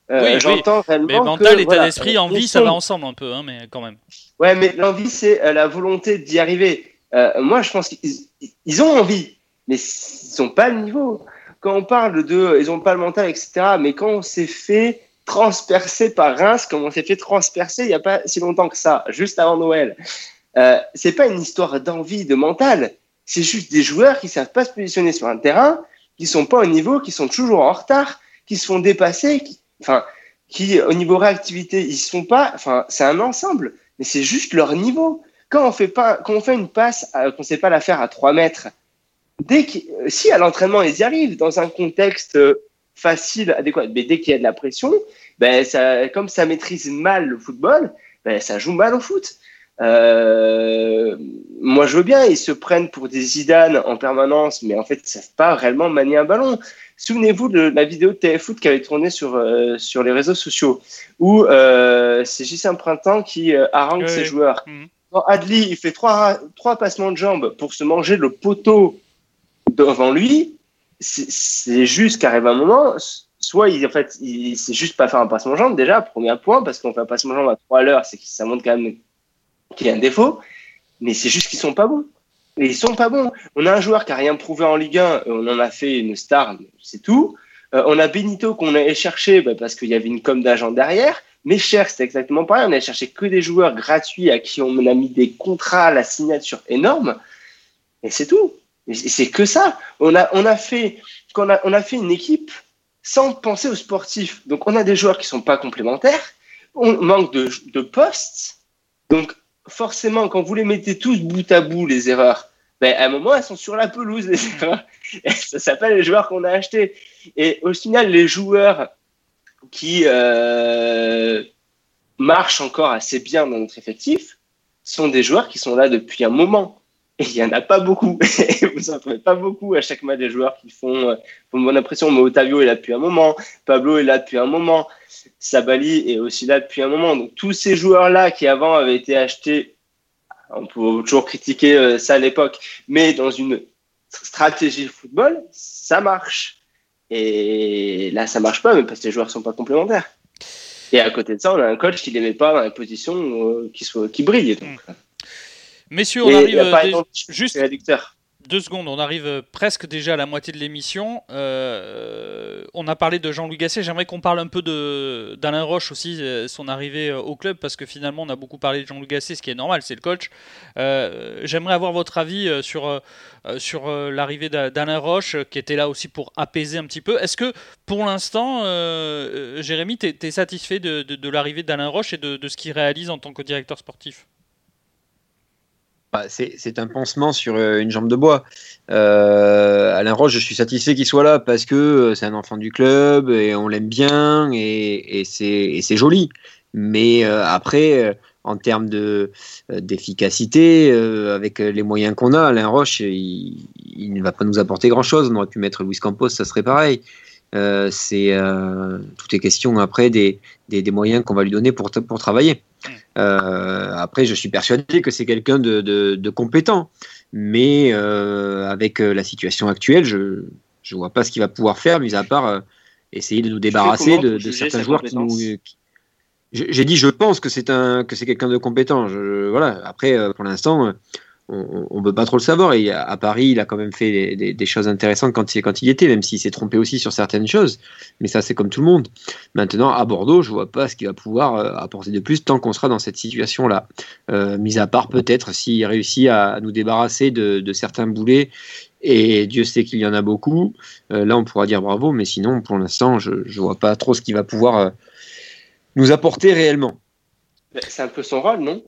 Euh, oui, j'entends oui. Mais mental, état d'esprit, envie, ça va ensemble un peu, hein, mais quand même. Ouais, mais l'envie, c'est euh, la volonté d'y arriver. moi, je pense qu'ils ont envie, mais ils n'ont pas le niveau. Quand on parle de, ils n'ont pas le mental, etc. Mais quand on s'est fait transpercé par Reims comme on s'est fait transpercer il n'y a pas si longtemps que ça, juste avant Noël. Euh, c'est pas une histoire d'envie, de mental. C'est juste des joueurs qui savent pas se positionner sur un terrain, qui sont pas au niveau, qui sont toujours en retard, qui se font dépasser, qui, enfin, qui au niveau réactivité, ils sont pas. Enfin, c'est un ensemble, mais c'est juste leur niveau. Quand on fait pas, quand on fait une passe, euh, qu'on sait pas la faire à 3 mètres, dès que, si à l'entraînement ils y arrivent dans un contexte euh, facile, adéquat. Mais dès qu'il y a de la pression, ben ça, comme ça maîtrise mal le football, ben ça joue mal au foot. Euh, moi, je veux bien, ils se prennent pour des Zidane en permanence, mais en fait, ils savent pas réellement manier un ballon. Souvenez-vous de la vidéo de TFFoot qui avait tourné sur, euh, sur les réseaux sociaux, où euh, c'est un Printemps qui euh, harangue ses joueurs. Mmh. Adli, il fait trois, trois passements de jambes pour se manger le poteau devant lui. C'est juste qu'arrive un moment, soit il, en fait, il sait juste pas faire un passement jambe déjà, premier point, parce qu'on fait un passement jambe à 3 à l'heure, c'est que ça montre quand même qu'il y a un défaut, mais c'est juste qu'ils sont pas bons. Et ils sont pas bons. On a un joueur qui a rien prouvé en Ligue 1, on en a fait une star, c'est tout. Euh, on a Benito qu'on allait chercher bah, parce qu'il y avait une com d'agent derrière. Mais cher, c'était exactement pareil. On allait chercher que des joueurs gratuits à qui on a mis des contrats la signature énorme. Et c'est tout. Et c'est que ça. On a, on a fait, on a, on a fait une équipe sans penser aux sportifs. Donc, on a des joueurs qui sont pas complémentaires. On manque de, de postes. Donc, forcément, quand vous les mettez tous bout à bout, les erreurs, ben, à un moment, elles sont sur la pelouse, <laughs> ça s'appelle les joueurs qu'on a achetés. Et au final, les joueurs qui euh, marchent encore assez bien dans notre effectif sont des joueurs qui sont là depuis un moment. Et il n'y en a pas beaucoup. <laughs> Vous n'en trouvez pas beaucoup à chaque match des joueurs qui font, euh, font bonne impression. Mais Otavio est là depuis un moment. Pablo est là depuis un moment. Sabali est aussi là depuis un moment. Donc tous ces joueurs-là qui avant avaient été achetés, on peut toujours critiquer euh, ça à l'époque, mais dans une stratégie de football, ça marche. Et là, ça marche pas, mais parce que les joueurs sont pas complémentaires. Et à côté de ça, on a un coach qui les met pas dans les positions euh, qui, soit, qui brillent. Donc. Hmm. Messieurs, on arrive euh, juste deux secondes, on arrive euh, presque déjà à la moitié de l'émission. Euh, on a parlé de Jean-Louis Gasset. J'aimerais qu'on parle un peu d'Alain Roche aussi, son arrivée au club, parce que finalement, on a beaucoup parlé de Jean-Louis Gasset, ce qui est normal, c'est le coach. J'aimerais avoir votre avis sur, sur l'arrivée d'Alain Roche, qui était là aussi pour apaiser un petit peu. Est-ce que pour l'instant, Jérémy, tu es, satisfait de, de, l'arrivée d'Alain Roche et de, de ce qu'il réalise en tant que directeur sportif? Bah, c'est un pansement sur euh, une jambe de bois. Euh, Alain Roche, je suis satisfait qu'il soit là parce que euh, c'est un enfant du club et on l'aime bien et, c'est joli. Mais après, en termes d'efficacité, avec les moyens qu'on a, Alain Roche, il, ne va pas nous apporter grand-chose. On aurait pu mettre Luis Campos, ça serait pareil. c'est tout est question après des, moyens qu'on va lui donner pour travailler. Euh, après, je suis persuadé que c'est quelqu'un de, de, compétent, mais euh, avec euh, la situation actuelle, je ne vois pas ce qu'il va pouvoir faire, mis à part essayer de nous débarrasser de, certains joueurs qui nous. J'ai dit, je pense que c'est un que c'est quelqu'un de compétent. Je, voilà. Après, pour l'instant, on ne peut pas trop le savoir. Et à, Paris, il a quand même fait des, choses intéressantes quand il, était, même s'il s'est trompé aussi sur certaines choses. Mais ça, c'est comme tout le monde. Maintenant, à Bordeaux, je vois pas ce qu'il va pouvoir euh, apporter de plus tant qu'on sera dans cette situation-là. Euh, mis à part peut-être s'il réussit à, nous débarrasser de, certains boulets. Et Dieu sait qu'il y en a beaucoup. Euh, là, on pourra dire bravo. Mais sinon, pour l'instant, je ne vois pas trop ce qu'il va pouvoir nous apporter réellement. C'est un peu son rôle, non?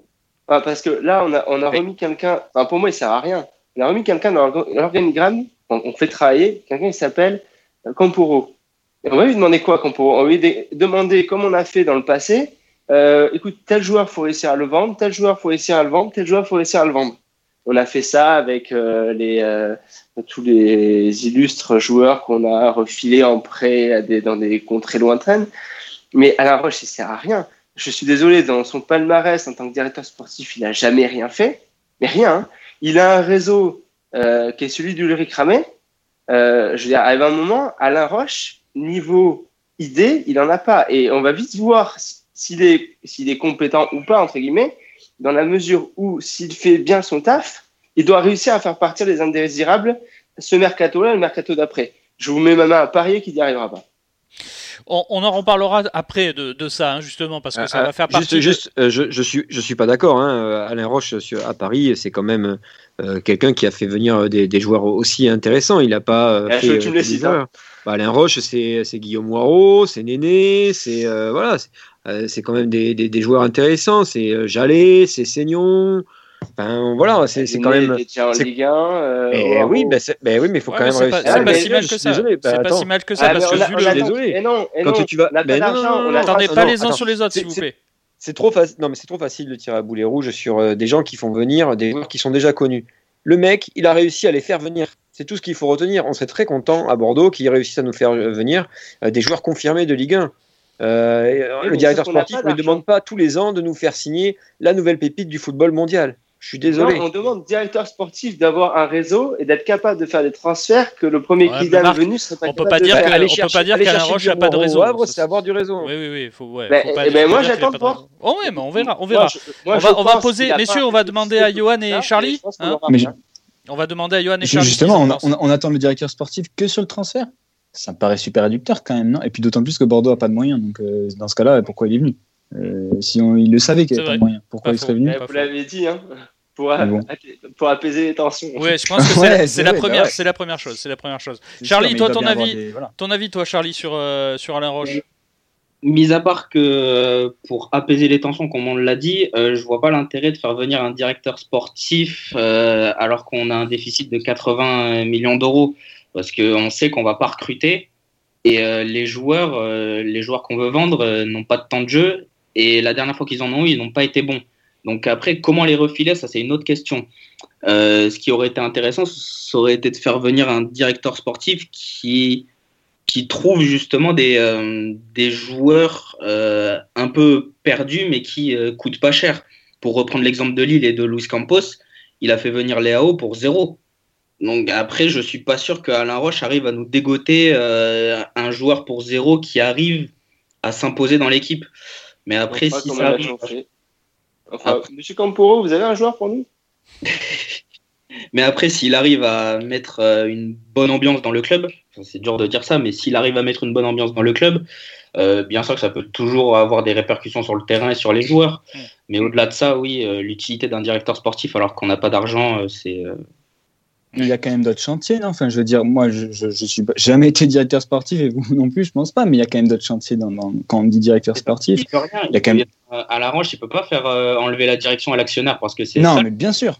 Parce que là, on a, on a remis quelqu'un. Enfin, pour moi, il sert à rien. On a remis quelqu'un dans l'organigramme. On, fait travailler quelqu'un qui s'appelle euh, Camporo. Et on va lui demander quoi, Camporo? On va lui demander, comme on a fait dans le passé, euh, écoute, tel joueur, faut réussir à le vendre, tel joueur, faut réussir à le vendre, tel joueur, faut réussir à le vendre. On a fait ça avec euh, les, tous les illustres joueurs qu'on a refilés en prêt à des, dans des contrées lointaines. Mais à la roche, il sert à rien je suis désolé, dans son palmarès en tant que directeur sportif, il n'a jamais rien fait, mais rien. Hein. Il a un réseau euh, qui est celui d'Ulrich Ramé. Euh, je veux dire, à un moment, Alain Roche, niveau idée, il n'en a pas. Et on va vite voir s'il est, s'il est compétent ou pas, entre guillemets, dans la mesure où, s'il fait bien son taf, il doit réussir à faire partir les indésirables ce mercato-là, le mercato d'après. Je vous mets ma main à parier qu'il n'y arrivera pas. On, en reparlera après de, ça, hein, justement, parce que ça euh, va faire partie. Juste, euh, je, je, suis, je suis pas d'accord. Hein. Alain Roche à Paris, c'est quand même euh, quelqu'un qui a fait venir des, joueurs aussi intéressants. Il n'a pas fait, tu me hein. bah, Alain Roche, c'est Guillaume Moirot, c'est Néné, c'est voilà, c'est quand même des, des, joueurs intéressants. C'est Jallet, c'est Seignon. Enfin, voilà, c'est quand même. en Ligue 1. Euh, oui, mais oui, mais il faut quand même réussir. C'est pas, si mal que ça. C'est pas si mal que ça parce que vu le. Désolé. non, quand tu vas. Attendez pas les uns sur les autres, s'il vous plaît. C'est trop facile. Non, mais c'est trop facile de tirer à boulet rouge sur euh, des gens qui font venir des joueurs qui sont déjà connus. Le mec, il a réussi à les faire venir. C'est tout ce qu'il faut retenir. On serait très content à Bordeaux qu'il réussisse à nous faire venir euh, des joueurs confirmés de Ligue 1. le directeur sportif ne demande pas tous les ans de nous faire signer la nouvelle pépite du football mondial. Je suis désolé. Non, on demande directeur sportif d'avoir un réseau et d'être capable de faire des transferts que le premier Ouais, qui Marc, venu serait pas on peut capable pas de dire faire. que- Aller on peut pas dire qu'Alain Roche du a pas de Au réseau. Havre, c'est avoir du réseau. Oui, oui, oui. Faut, ouais, faut pas, faut moi, j'attends pas. Oh, ouais, mais on verra. On Moi, verra. je- moi, on va, on va pense poser, messieurs, pas on va demander à Johan et Charlie. hein. on va demander à Johan et Charlie. Justement, on, attend le directeur sportif que sur le transfert. Ça me paraît super réducteur quand même, non? Et puis d'autant plus que Bordeaux a pas de moyens. Donc euh, dans ce cas-là, pourquoi il est venu? Euh, Si on, il le savait qu'il avait pas de moyens, pourquoi Pas il serait faux. venu? Eh, Vous l'avez dit, hein, pour, bon. pour apaiser les tensions. Ouais, je pense que <laughs> c'est Ouais, la- c'est bah première, ouais. c'est la première chose, c'est la première chose. C'est Charlie, sûr, toi, ton avis des- voilà. Ton avis, toi, Charlie, sur euh, sur Alain Roche? Mis à part que euh, pour apaiser les tensions, comme on l'a dit, euh, je vois pas l'intérêt de faire venir un directeur sportif euh, alors qu'on a un déficit de 80 millions d'euros, parce qu'on sait qu'on va pas recruter et euh, les joueurs, euh, les joueurs qu'on veut vendre euh, n'ont pas de temps de jeu et la dernière fois qu'ils en ont eu, ils n'ont pas été bons. Donc après, comment les refiler, ça c'est une autre question. Euh, ce qui aurait été intéressant, ça aurait été de faire venir un directeur sportif qui qui trouve justement des, euh, des joueurs euh, un peu perdus mais qui coûtent pas cher. Pour reprendre l'exemple de Lille et de Luis Campos, il a fait venir Léao pour zéro. Donc après, je suis pas sûr qu'Alain Roche arrive à nous dégoter un joueur pour zéro qui arrive à s'imposer dans l'équipe. Mais après, si ça arrive, Monsieur Camporo, vous avez un joueur pour nous? <laughs> Mais après, s'il arrive à mettre euh, une bonne ambiance dans le club, c'est dur de dire ça, mais s'il arrive à mettre une bonne ambiance dans le club, euh, bien sûr que ça peut toujours avoir des répercussions sur le terrain et sur les joueurs. Mais au-delà de ça, oui, euh, l'utilité d'un directeur sportif alors qu'on n'a pas d'argent, euh, c'est. Il y a quand même d'autres chantiers, non? Enfin, je veux dire, moi, je, je, je suis jamais été directeur sportif et vous <laughs> non plus, je pense pas. Mais il y a quand même d'autres chantiers dans, dans- quand on dit directeur sportif. rien. Il y a quand même- Euh, À l'arrange, il peut pas faire euh, enlever la direction à l'actionnaire parce que c'est Non, ça. mais bien sûr.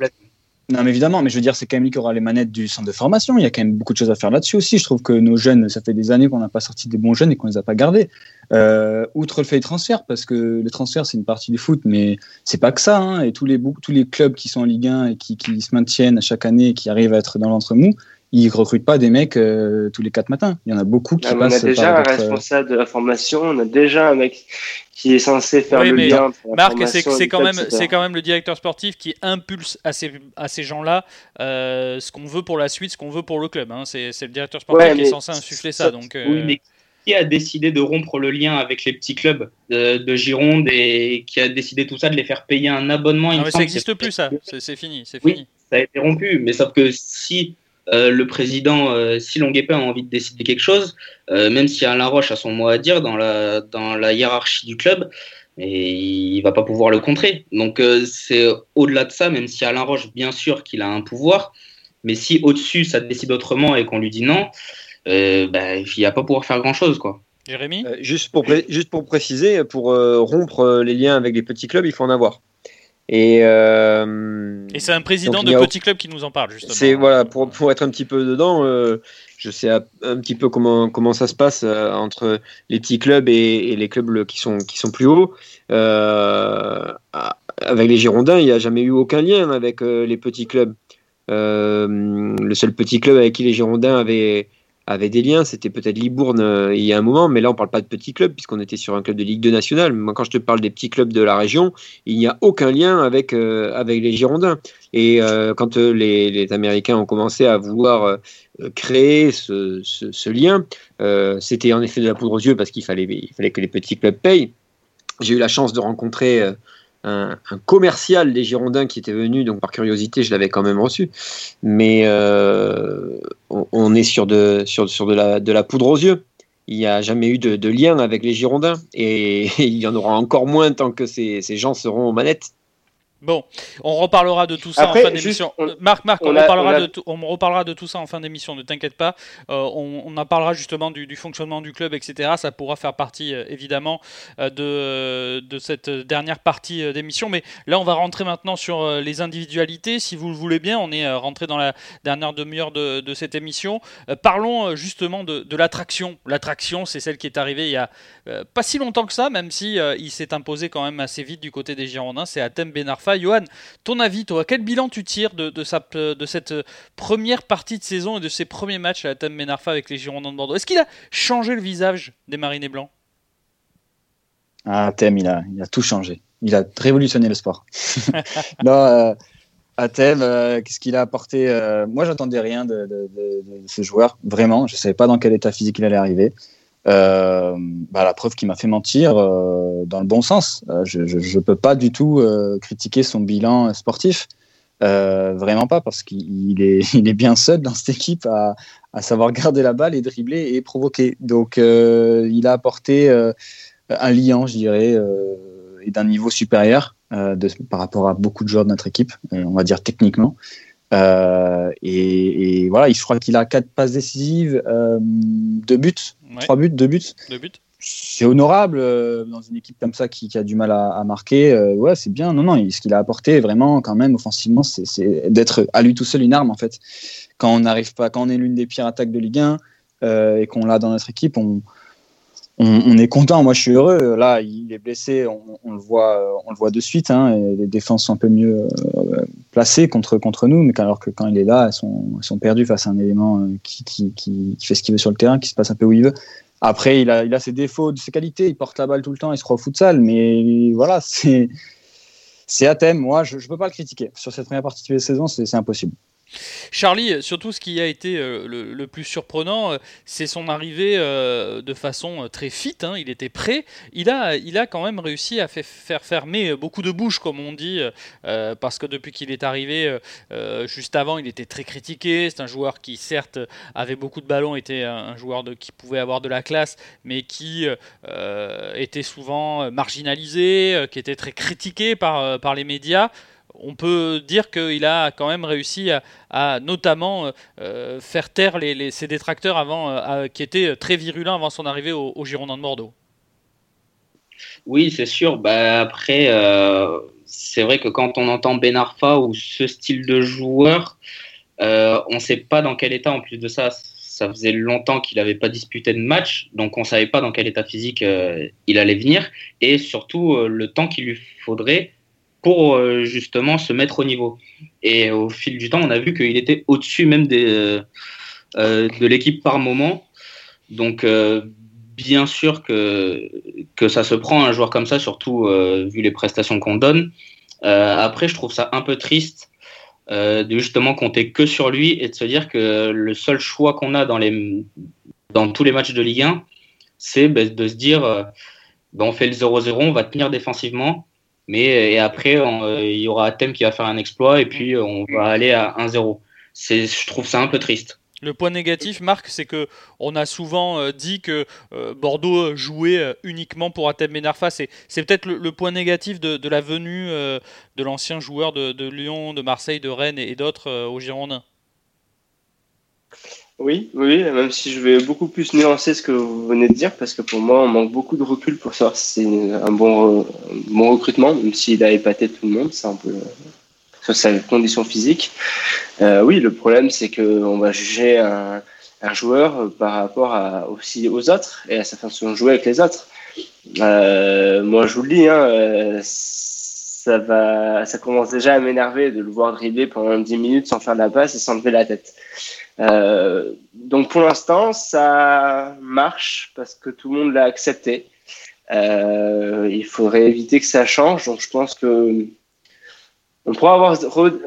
Non, mais évidemment, mais je veux dire, c'est quand même lui qui aura les manettes du centre de formation. Il y a quand même beaucoup de choses à faire là-dessus aussi. Je trouve que nos jeunes, ça fait des années qu'on n'a pas sorti des bons jeunes et qu'on les a pas gardés. Euh, outre le fait des transferts, parce que le transfert, c'est une partie du foot, mais c'est pas que ça. Hein, et tous les, tous les clubs qui sont en Ligue 1 et qui, qui se maintiennent à chaque année et qui arrivent à être dans l'entre-mou, ils recrutent pas des mecs euh, tous les quatre matins. Il y en a beaucoup qui Ah, mais On a passent déjà par un euh, responsable de la formation, on a déjà un mec qui est censé faire Oui, le mais lien. Marc, c'est quand, club, même- etc. c'est quand même le directeur sportif qui impulse à ces, à ces gens-là euh, ce qu'on veut pour la suite, ce qu'on veut pour le club. hein. C'est le directeur sportif Ouais, qui est censé insuffler ça. ça- donc, euh, Oui, mais qui a décidé de rompre le lien avec les petits clubs de, de Gironde et qui a décidé tout ça, de les faire payer un abonnement non, mais ça n'existe plus, ça. C'est fini. C'est Oui. fini. ça a été rompu. Mais sauf que si euh, le président, euh, si Longuepin a envie de décider quelque chose, euh, même si Alain Roche a son mot à dire dans la, dans la hiérarchie du club, et il va pas pouvoir le contrer. Donc c'est au-delà de ça, même si Alain Roche, bien sûr qu'il a un pouvoir, mais si au-dessus ça décide autrement et qu'on lui dit non, euh, bah, il va pas pouvoir faire grand-chose. quoi. Jérémy Euh, juste, pour juste pour préciser, pour euh, rompre euh, les liens avec les petits clubs, il faut en avoir. Et, euh, Et c'est un président de a- petit club qui nous en parle, justement. c'est voilà pour, pour être un petit peu dedans. euh, je sais un, un petit peu comment comment ça se passe euh, entre les petits clubs et, et les clubs le- qui sont qui sont plus hauts. Euh, avec les Girondins, il n'y a jamais eu aucun lien avec euh, les petits clubs. Euh, le seul petit club avec qui les Girondins avaient avaient des liens, c'était peut-être Libourne euh, il y a un moment, mais là on parle pas de petits clubs puisqu'on était sur un club de Ligue 2 nationale. Moi, quand je te parle des petits clubs de la région, il n'y a aucun lien avec euh, avec les Girondins. Et euh, quand les, Américains ont commencé à vouloir créer ce, ce, lien, c'était en effet de la poudre aux yeux parce qu'il fallait, il fallait que les petits clubs payent. J'ai eu la chance de rencontrer un, commercial des Girondins qui était venu, donc par curiosité, je l'avais quand même reçu. Mais euh, on, est sur, de, sur, de, la, poudre aux yeux. Il n'y a jamais eu de, de lien avec les Girondins et <laughs> il y en aura encore moins tant que ces, ces gens seront aux manettes. Bon, on reparlera de tout ça Après, en fin d'émission. on- Marc, Marc, on, on a- reparlera on a- de tout, on reparlera de tout ça en fin d'émission, ne t'inquiète pas. Euh, on, en parlera justement du, du fonctionnement du club, etc. Ça pourra faire partie, euh, évidemment, euh, de, de cette dernière partie d'émission. Mais là, on va rentrer maintenant sur les individualités. Si vous le voulez bien, on est rentré dans la dernière demi-heure de, de cette émission. Parlons justement de, de l'attraction. L'attraction, c'est celle qui est arrivée il y a pas si longtemps que ça, même si il s'est imposé quand même assez vite du côté des Girondins. C'est Atem Benarfa. Johan, ton avis, toi, quel bilan tu tires de, de, cette euh, première partie de saison et de ses premiers matchs à Atem Benarfa avec les Girondins de Bordeaux? Est-ce qu'il a changé le visage des Marinés Blancs? Ah, Thème, il a, il a tout changé. Il a révolutionné le sport. <laughs> non, euh, Athènes, qu'est-ce qu'il a apporté Moi, j'attendais rien de, de, ce joueur, vraiment. Je ne savais pas dans quel état physique il allait arriver. Bah, la preuve qu'il m'a fait mentir dans le bon sens. je ne peux pas du tout critiquer son bilan sportif. vraiment pas, parce qu'il <laughs> est, bien seul dans cette équipe à, savoir garder la balle et dribbler et provoquer. Donc, il a apporté un liant, je dirais, et d'un niveau supérieur. Euh, par rapport à beaucoup de joueurs de notre équipe, euh, on va dire techniquement. Euh, et, voilà, je crois qu'il a quatre passes décisives, deux buts, trois buts, deux buts. Deux buts. C'est honorable dans une équipe comme ça qui, a du mal à, marquer. ouais, c'est bien. Non, non, ce qu'il a apporté vraiment, quand même, offensivement, c'est d'être à lui tout seul une arme en fait. Quand on n'arrive pas, quand on est l'une des pires attaques de Ligue 1 et qu'on l'a dans notre équipe, on, on, est content. Moi, je suis heureux. Là, il est blessé. On, le voit, on le voit de suite. Hein, les défenses sont un peu mieux euh, placées contre contre nous, mais alors que quand il est là, elles sont, sont perdues face à un élément euh, qui, fait ce qu'il veut sur le terrain, qui se passe un peu où il veut. Après, il a, il a ses défauts, ses qualités. Il porte la balle tout le temps. Il se croit au futsal, mais voilà, c'est c'est à thème. Moi, je ne peux pas le critiquer. Sur cette première partie de la saison, c'est impossible. Charlie, surtout ce qui a été euh, le, plus surprenant, euh, c'est son arrivée euh, de façon très fit. Hein, il était prêt. Il a, quand même réussi à faire fermer beaucoup de bouches, comme on dit, parce que depuis qu'il est arrivé, juste avant, il était très critiqué. C'est un joueur qui, certes, avait beaucoup de ballons, était un, joueur qui pouvait avoir de la classe, mais qui était souvent marginalisé, qui était très critiqué par les médias on peut dire qu'il a quand même réussi à, notamment euh, euh, faire taire ses détracteurs avant, euh, qui étaient très virulents avant son arrivée au, Girondin de Bordeaux. Oui, c'est sûr. Bah, après, c'est vrai que quand on entend Ben Arfa ou ce style de joueur, on ne sait pas dans quel état, en plus de ça, ça faisait longtemps qu'il n'avait pas disputé de match, donc on ne savait pas dans quel état physique il allait venir, et surtout le temps qu'il lui faudrait pour euh, justement se mettre au niveau. Et au fil du temps, on a vu qu'il était au-dessus même euh, euh, de l'équipe par moment. Donc, bien sûr que, ça se prend un joueur comme ça, surtout vu les prestations qu'on donne. après, je trouve ça un peu triste de justement compter que sur lui et de se dire que le seul choix qu'on a dans, les, dans tous les matchs de Ligue 1, c'est ben, de se dire ben, on fait le 0-0, on va tenir défensivement mais et après, euh, il y aura Athènes qui va faire un exploit et puis euh, on va aller à 1-0. Je trouve ça un peu triste. Le point négatif, Marc, c'est que on a souvent euh, dit que Bordeaux jouait uniquement pour Athènes Benarfa. C'est, peut-être le, point négatif de, la venue de l'ancien joueur de, Lyon, de Marseille, de Rennes et, d'autres au Girondin. Oui, oui, même si je vais beaucoup plus nuancer ce que vous venez de dire, parce que pour moi, on manque beaucoup de recul pour savoir si c'est un bon, bon recrutement, même s'il a épaté tout le monde, c'est un peu euh, sur sa condition physique. Euh, oui, le problème, c'est qu'on va juger un, un, joueur par rapport à, aussi aux autres et à sa façon de jouer avec les autres. Euh, moi, je vous le dis, hein, ça, va, ça commence déjà à m'énerver de le voir dribbler pendant 10 minutes sans faire la passe et sans lever la tête. Euh, donc pour l'instant, ça marche parce que tout le monde l'a accepté. Euh, il faudrait éviter que ça change. Donc je pense que on pourra avoir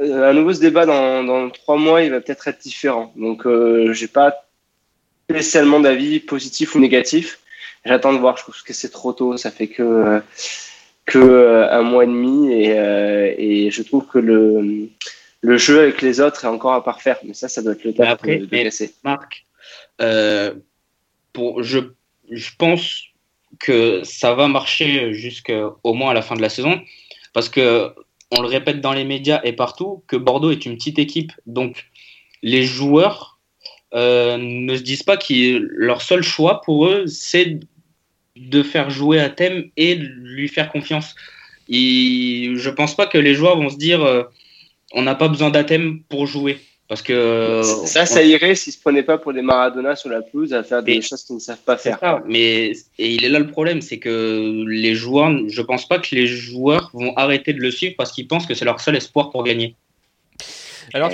un nouveau débat dans, dans trois mois. Il va peut-être être différent. Donc euh, j'ai pas spécialement d'avis positif ou négatif. J'attends de voir. Je trouve que c'est trop tôt. Ça fait que que un mois et demi et je trouve que le le jeu avec les autres est encore à parfaire. Mais ça, ça doit être le temps après, de, de Marc, euh, pour, je, je pense que ça va marcher jusqu'au moins à la fin de la saison. Parce que on le répète dans les médias et partout que Bordeaux est une petite équipe. Donc les joueurs euh, ne se disent pas que leur seul choix pour eux, c'est de faire jouer à thème et de lui faire confiance. Je je pense pas que les joueurs vont se dire euh, on n'a pas besoin d'Athème pour jouer. Parce que ça, ça irait s'ils se prenaient pas pour des Maradona sur la pelouse à faire des choses qu'ils ne savent pas faire. mais et il est là le problème, c'est que les joueurs, je pense pas que les joueurs vont arrêter de le suivre parce qu'ils pensent que c'est leur seul espoir pour gagner. Alors,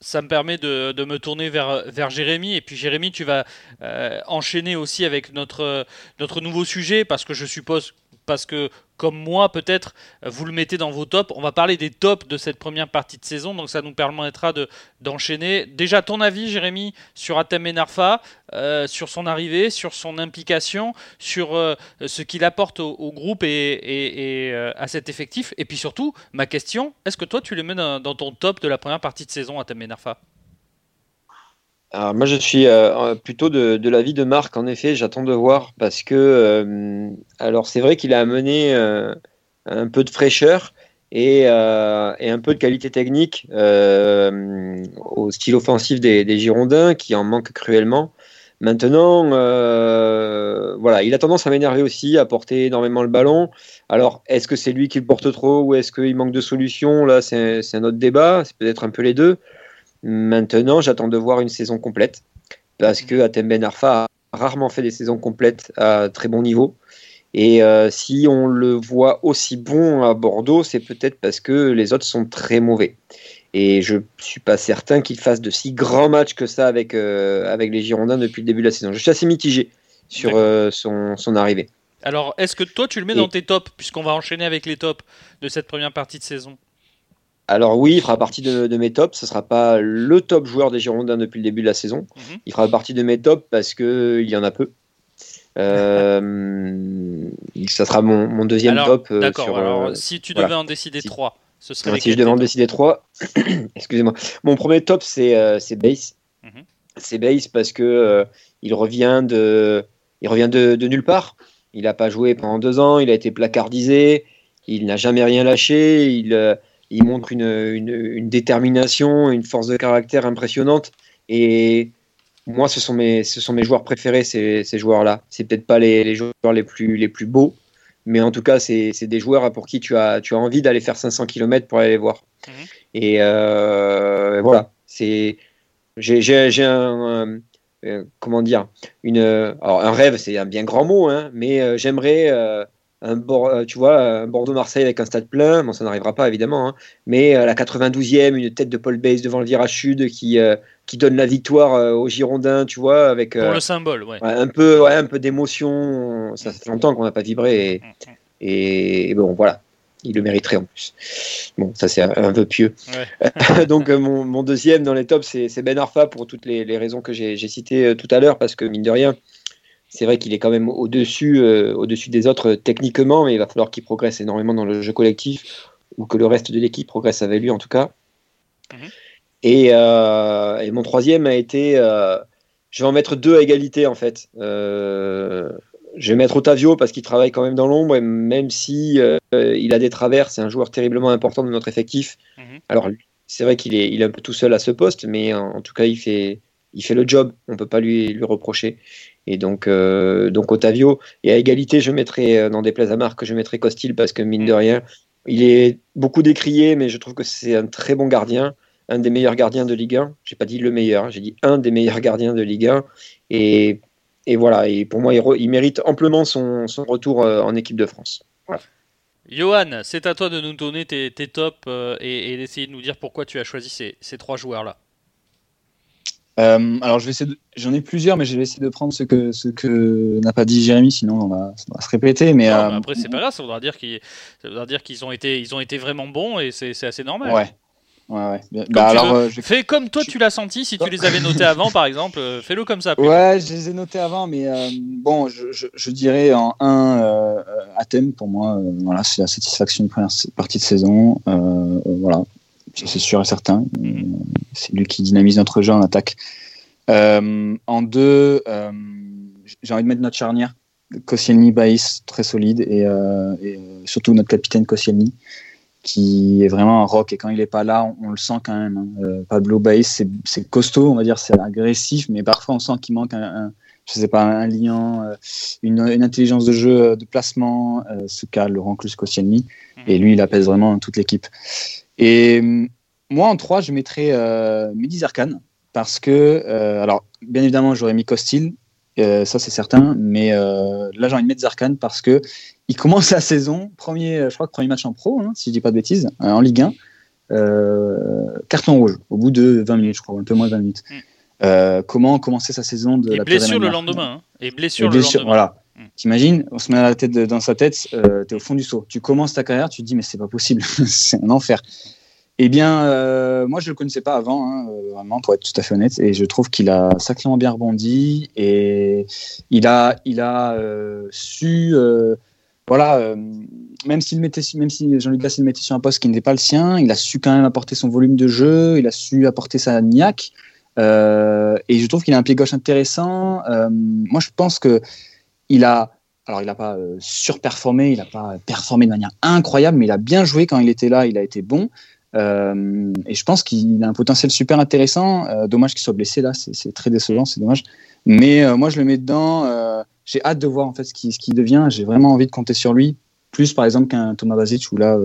ça me permet de, me tourner vers, vers Jérémy. Et puis Jérémy, tu vas euh, enchaîner aussi avec notre, notre nouveau sujet, parce que je suppose parce que comme moi peut-être vous le mettez dans vos tops. On va parler des tops de cette première partie de saison, donc ça nous permettra de, d'enchaîner. Déjà ton avis Jérémy sur Atem Enarfa, euh, sur son arrivée, sur son implication, sur euh, ce qu'il apporte au, groupe et, euh, à cet effectif. Et puis surtout, ma question, est-ce que toi tu le mets dans, ton top de la première partie de saison Atem Enarfa alors moi je suis plutôt de, de l'avis de Marc en effet j'attends de voir parce que alors c'est vrai qu'il a amené un peu de fraîcheur et, et, un peu de qualité technique au style offensif des, des, Girondins qui en manque cruellement Maintenant, euh, voilà, il a tendance à m'énerver aussi, à porter énormément le ballon. Alors, est-ce que c'est lui qui le porte trop ou est-ce qu'il manque de solutions Là, c'est un autre débat. C'est peut-être un peu les deux. Maintenant, j'attends de voir une saison complète parce que Atem Ben Arfa a rarement fait des saisons complètes à très bon niveau. Et euh, si on le voit aussi bon à Bordeaux, c'est peut-être parce que les autres sont très mauvais. Et je suis pas certain qu'il fasse de si grands matchs que ça avec, euh, avec les Girondins depuis le début de la saison. Je suis assez mitigé sur euh, son, son, arrivée. Alors, est-ce que toi, tu le mets dans tes tops, puisqu'on va enchaîner avec les tops de cette première partie de saison? Alors oui, il fera partie de, de mes tops. Ce ne sera pas le top joueur des Girondins depuis le début de la saison. Mhm. Il fera partie de mes tops parce qu'il y en a peu. Euh, <laughs> ça sera mon, mon deuxième top. D'accord. Alors, si tu devais en décider trois, si je devais en décider trois, <clears throat> excusez-moi. Mon premier top, c'est euh, Base. Mhm. C'est Base parce que euh, il revient, de, il revient de, nulle part. Il n'a pas joué pendant deux ans, il a été placardisé, il n'a jamais rien lâché, il, euh, il montre une, une, détermination, une force de caractère impressionnante. Et moi, ce sont mes, ce sont mes joueurs préférés, ces, ces joueurs-là. C'est peut-être pas les, les, joueurs les plus, les plus beaux, mais en tout cas, c'est des joueurs pour qui tu as, tu as envie d'aller faire 500 km pour aller les voir. Mhm. Et euh, voilà, c'est j'ai un, euh, comment dire une alors un rêve, c'est un bien grand mot, hein, mais euh, j'aimerais un tu vois un Bordeaux-Marseille avec un stade plein. Bon, ça n'arrivera pas évidemment, hein, mais à la 92e, une tête de Paul Bass devant le virage sud qui qui donne la victoire aux Girondins, tu vois, avec pour le symbole, ouais. un peu, ouais, un peu d'émotion. Ça, fait longtemps qu'on n'a pas vibré. Et, mm, mm. Et, bon, voilà, il le mériterait en plus. Bon, ça c'est un, peu pieux. <laughs> Donc euh, mon, deuxième dans les tops, c'est Ben Arfa pour toutes les, raisons que j'ai citées euh, tout à l'heure, parce que mine de rien, c'est vrai qu'il est quand même au-dessus euh, au des autres techniquement, mais il va falloir qu'il progresse énormément dans le jeu collectif, ou que le reste de l'équipe progresse avec lui en tout cas. Mhm. et, et, mon troisième a été, je vais en mettre deux à égalité en fait je vais mettre Otavio parce qu'il travaille quand même dans l'ombre et même si euh, il a des travers, c'est un joueur terriblement important de notre effectif. Mhm. Alors c'est vrai qu'il est, il est un peu tout seul à ce poste, mais en, tout cas il fait, il fait le job. On peut pas lui, lui reprocher. Et donc, euh, donc Otavio. Et à égalité, je mettrai euh, dans des places à marque, je mettrai Costil parce que mine de mhm. rien, il est beaucoup décrié, mais je trouve que c'est un très bon gardien, un des meilleurs gardiens de Ligue 1. J'ai pas dit le meilleur, j'ai dit un des meilleurs gardiens de Ligue 1. Et et voilà, et pour moi, il, mérite amplement son, retour euh, en équipe de France. Johan, c'est à toi de nous donner tes, tops euh, et, d'essayer de nous dire pourquoi tu as choisi ces, trois joueurs-là. Euh, alors, je vais essayer j'en ai plusieurs, mais je vais essayer de prendre ce que, ce que n'a pas dit Jérémy, sinon on va, se répéter. Mais, après, c'est pas grave, ça voudra dire qu'ils ont, été, ils ont été vraiment bons et c'est assez normal. Ouais. Ouais, ouais. Bah, alors, euh, Fais comme toi tu l'as senti, si tu les avais notés <laughs> avant par exemple, euh, fais-le comme ça. Ouais, je les ai notés avant, mais euh, bon, je, je, dirais en 1 à thème pour moi, voilà, c'est la satisfaction de première partie de saison. voilà, c'est sûr et certain. C'est lui qui dynamise notre jeu en attaque. en 2, j'ai envie de mettre notre charnière. Koscielny, Baïs, très solide, et, et surtout notre capitaine Koscielny qui est vraiment un rock et quand il n'est pas là, on, le sent quand même. Hein. Euh, Pablo Baez, c'est costaud, on va dire, c'est agressif, mais parfois on sent qu'il manque un, je sais pas, un lien, euh, une, intelligence de jeu, euh, de placement, ce qu'a Laurent Kluskosielny. Et lui, il apaise vraiment toute l'équipe. Et moi, en 3, je mettrais Mehdi Zarkan parce que, alors, bien évidemment, j'aurais mis Costil, ça c'est certain, mais là, j'ai envie de mettre Zarkan parce que il commence la saison, premier, je crois que premier match en pro, hein, si je dis pas de bêtises, euh, en Ligue 1. Euh, carton rouge au bout de 20 minutes, je crois, un peu moins de 20 minutes. Mm. Euh, comment commencer sa saison de et la blessure le lendemain. Hein. Et blessure, le lendemain. Voilà. T'imagines, on se met à la tête dans sa tête, euh, tu es au fond du saut. Tu commences ta carrière, tu te dis, mais c'est pas possible, <laughs> c'est un enfer. Eh bien, euh, moi, je le connaissais pas avant, hein, euh, vraiment, pour être tout à fait honnête, et je trouve qu'il a sacrément bien rebondi et il a, il a euh, su, voilà, même s'il mettait, même si Jean-Luc Gasset le mettait sur un poste qui n'était pas le sien, il a su quand même apporter son volume de jeu, il a su apporter sa niaque, et je trouve qu'il a un pied gauche intéressant. Moi, je pense que il a, alors il n'a pas euh, surperformé, il n'a pas performé de manière incroyable, mais il a bien joué quand il était là, il a été bon. Euh, et je pense qu'il a un potentiel super intéressant. Euh, dommage qu'il soit blessé là, c'est très décevant, c'est dommage. Mais moi, je le mets dedans. J'ai hâte de voir en fait ce qu'il devient. J'ai vraiment envie de compter sur lui, plus par exemple qu'un Thomas Vasic où là,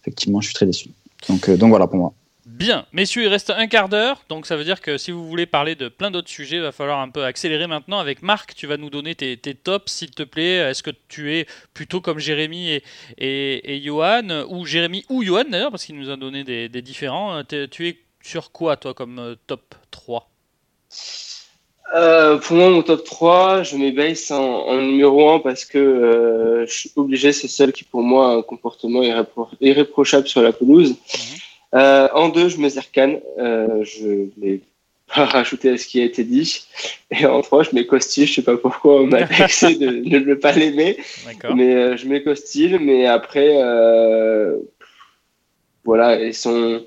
effectivement, je suis très déçu. Donc, donc voilà pour moi. Bien, messieurs, il reste un quart d'heure, donc ça veut dire que si vous voulez parler de plein d'autres sujets, il va falloir un peu accélérer maintenant. Avec Marc, tu vas nous donner tes, tes tops, s'il te plaît. Est-ce que tu es plutôt comme Jérémy et, et, et Johan, ou Jérémy ou Johan d'ailleurs, parce qu'il nous a donné des, des différents. Tu es sur quoi, toi, comme euh, top 3 Euh, pour moi, mon top 3, je mets Bass en, en numéro 1 parce que euh, je suis obligé, c'est celle qui pour moi a un comportement irrépro- irréprochable sur la pelouse. Euh, en 2, je mets Zerkan, euh, je l'ai pas <laughs> rajouté à ce qui a été dit. Et en 3, je mets Costil, je sais pas pourquoi on m'a <laughs> vexé de de ne pas l'aimer, mais euh, je mets Costil, mais après, euh, voilà, ils sont,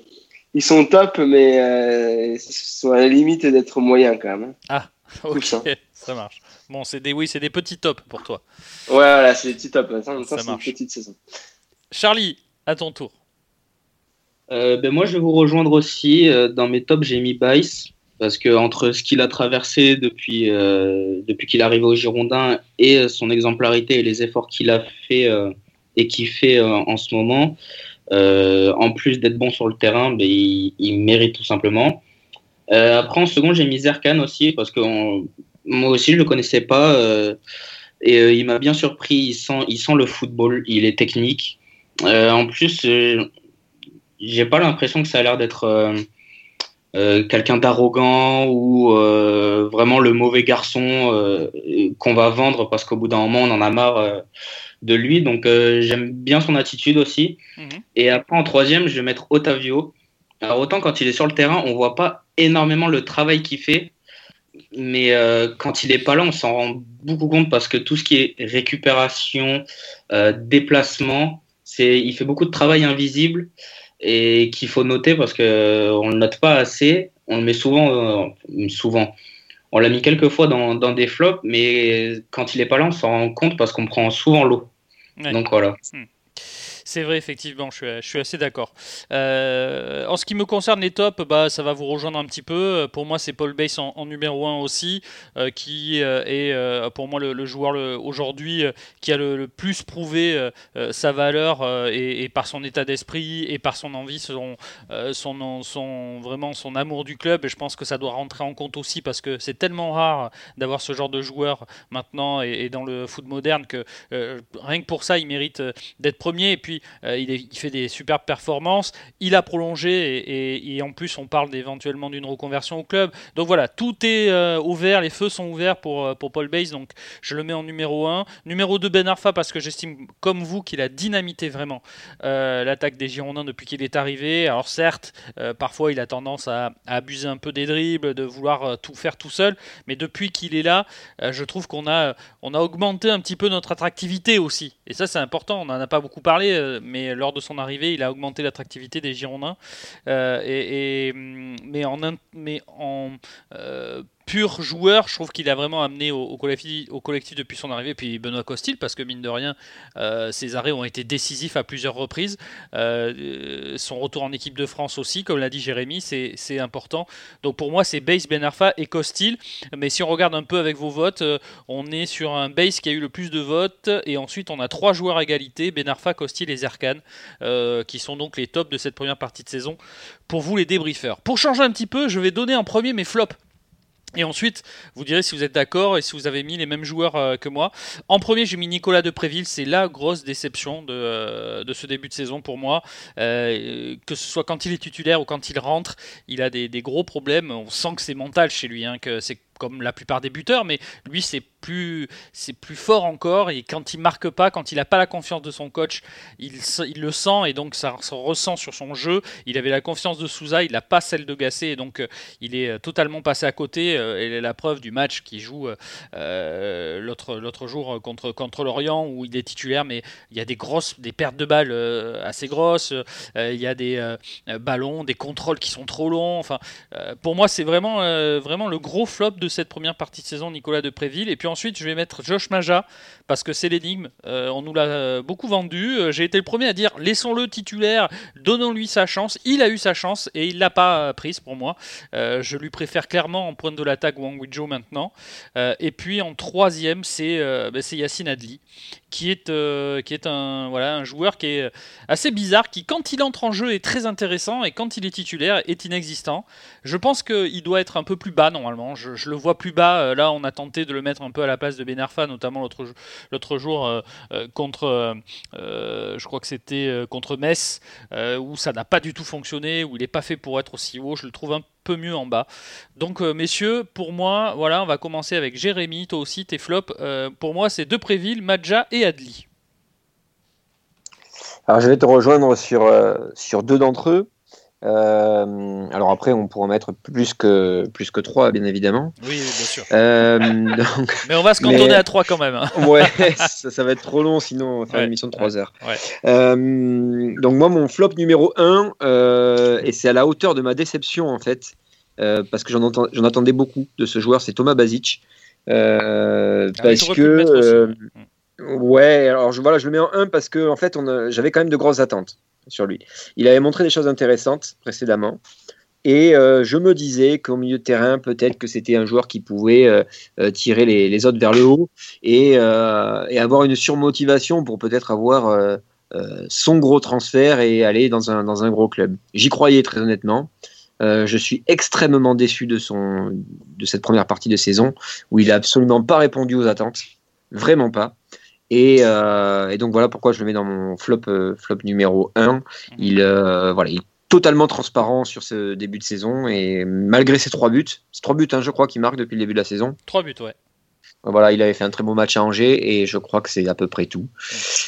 ils sont top, mais ils sont à la limite d'être moyens quand même. hein. <laughs> Ok, ça. ça marche. Bon, c'est des, oui, c'est des petits tops pour toi. Ouais, voilà, c'est des petits tops. Ça, temps, Ça c'est une marche. petite saison. Charlie, à ton tour. Euh, ben moi, je vais vous rejoindre aussi. Euh, dans mes tops, j'ai mis Bice. Parce que entre ce qu'il a traversé depuis, euh, depuis qu'il est arrivé au Girondin et son exemplarité et les efforts qu'il a fait et qu'il fait en ce moment, en plus d'être bon sur le terrain, ben, il, mérite tout simplement. Après, en second, j'ai mis Zerkan aussi parce que moi aussi, je le connaissais pas. et il m'a bien surpris. Il sent, il sent le football. Il est technique. En plus, j'ai pas l'impression que ça a l'air d'être euh, euh, quelqu'un d'arrogant ou euh, vraiment le mauvais garçon qu'on va vendre parce qu'au bout d'un moment on en a marre de lui. Donc j'aime bien son attitude aussi. Mhm. Et après en troisième, je vais mettre Otavio. Alors autant quand il est sur le terrain, on voit pas énormément le travail qu'il fait. Mais euh, quand il est pas là, on s'en rend beaucoup compte parce que tout ce qui est récupération, euh, déplacement, c'est, il fait beaucoup de travail invisible et qu'il faut noter parce que euh, on le note pas assez. On le met souvent, euh, souvent. On l'a mis quelques fois dans, dans des flops, mais quand il est pas là, on s'en rend compte parce qu'on prend souvent l'eau. Ouais. Donc voilà. C'est vrai, effectivement, je suis, assez d'accord. Euh, en ce qui me concerne, les tops, bah, ça va vous rejoindre un petit peu. Pour moi, c'est Paul Bass en, numéro 1 aussi, euh, qui euh, est pour moi le, joueur aujourd'hui qui a le, plus prouvé sa valeur et, par son état d'esprit et par son envie, son, vraiment son amour du club. Et je pense que ça doit rentrer en compte aussi parce que c'est tellement rare d'avoir ce genre de joueur maintenant et, et dans le foot moderne que rien que pour ça, il mérite d'être premier. Et puis, euh, il, fait des superbes performances. Il a prolongé et, en plus, on parle éventuellement d'une reconversion au club. Donc voilà, tout est euh, ouvert, les feux sont ouverts pour, euh, pour Paul Bays. Donc je le mets en numéro 1. Numéro 2, Ben Arfa, parce que j'estime, comme vous, qu'il a dynamité vraiment l'attaque des Girondins depuis qu'il est arrivé. Alors certes, parfois il a tendance à, abuser un peu des dribbles, de vouloir tout faire tout seul. Mais depuis qu'il est là, je trouve qu'on a, on a augmenté un petit peu notre attractivité aussi. Et ça, c'est important. On n'en a pas beaucoup parlé, mais lors de son arrivée, il a augmenté l'attractivité des Girondins. Euh, mais en euh, pur joueur, je trouve qu'il a vraiment amené au, collectif, depuis son arrivée. Puis Benoît Costil, parce que mine de rien, euh, ses arrêts ont été décisifs à plusieurs reprises. Euh, euh, son retour en équipe de France aussi, comme l'a dit Jérémy, c'est important. Donc pour moi, c'est Base, Ben Arfa et Costil. Mais si on regarde un peu avec vos votes, on est sur un base qui a eu le plus de votes et ensuite on a trois joueurs à égalité Ben Arfa, Costil et Zerkan qui sont donc les tops de cette première partie de saison pour vous les débriefeurs. Pour changer un petit peu, je vais donner en premier mes flops. Et ensuite, vous direz si vous êtes d'accord et si vous avez mis les mêmes joueurs euh, que moi. En premier, j'ai mis Nicolas Depréville. C'est la grosse déception de, euh, de ce début de saison pour moi. Euh, que ce soit quand il est titulaire ou quand il rentre, il a des, des gros problèmes. On sent que c'est mental chez lui, hein, que c'est comme la plupart des buteurs, mais lui c'est plus c'est plus fort encore et quand il marque pas, quand il n'a pas la confiance de son coach, il, le sent et donc ça se ressent sur son jeu. Il avait la confiance de Souza, il n'a pas celle de Gasset et donc euh, il est euh, totalement passé à côté. Euh, et la preuve du match qu'il joue l'autre l'autre jour contre contre l'Orient où il est titulaire, mais il y a des grosses des pertes de balles assez grosses, il y a des ballons, des contrôles qui sont trop longs. Enfin, pour moi c'est vraiment vraiment le gros flop de cette première partie de saison Nicolas de Préville et puis ensuite, je vais mettre Josh Maja parce que c'est l'énigme. Euh, on nous l'a euh, beaucoup vendu. Euh, j'ai été le premier à dire laissons-le titulaire, donnons-lui sa chance. Il a eu sa chance et il l'a pas prise pour moi. je lui préfère clairement en pointe de l'attaque Wang Joe maintenant. et puis en troisième, c'est ben, Yacine Adli qui est, qui est un, voilà, un joueur qui est assez bizarre, qui quand il entre en jeu est très intéressant et quand il est titulaire est inexistant. Je pense qu'il doit être un peu plus bas normalement. Je, je le vois plus bas. Là, on a tenté de le mettre un peu à la place de Ben Arfa, notamment l'autre jour euh, euh, contre, euh, je crois que c'était contre Metz, où ça n'a pas du tout fonctionné, où il n'est pas fait pour être aussi haut. Je le trouve un peu mieux en bas. Donc, messieurs, pour moi, voilà, on va commencer avec Jérémy, toi aussi, tes flops. pour moi, c'est Depréville, Madja et Adli. Alors, je vais te rejoindre sur deux d'entre eux. Euh, alors après, on pourra mettre plus que plus que 3, bien évidemment. Oui, bien sûr. Euh, <laughs> mais on va se cantonner à 3 quand même. Hein. <laughs> ouais, ça, va être trop long, sinon on va faire une émission de 3 heures. Euh, donc moi, mon flop numéro 1, et c'est à la hauteur de ma déception en fait, parce que j'en attendais beaucoup de ce joueur, c'est Thomas Basic. Ah parce que... Ouais, alors je, voilà, je le mets en 1 parce que en fait, j'avais quand même de grosses attentes sur lui. Il avait montré des choses intéressantes précédemment. Et euh, je me disais qu'au milieu de terrain, peut-être que c'était un joueur qui pouvait euh, euh, tirer les, autres vers le haut et, avoir une surmotivation pour peut-être avoir son gros transfert et aller dans un, gros club. J'y croyais très honnêtement. je suis extrêmement déçu de, son, de cette première partie de saison où il n'a absolument pas répondu aux attentes. Vraiment pas. Euh, et, donc voilà pourquoi je le mets dans mon flop, euh, flop numéro 1. Il, euh, voilà, il est totalement transparent sur ce début de saison et malgré ses trois buts, c'est trois buts hein, je crois qu'il marque depuis le début de la saison. Trois buts, ouais. Voilà, il avait fait un très beau match à Angers et je crois que c'est à peu près tout.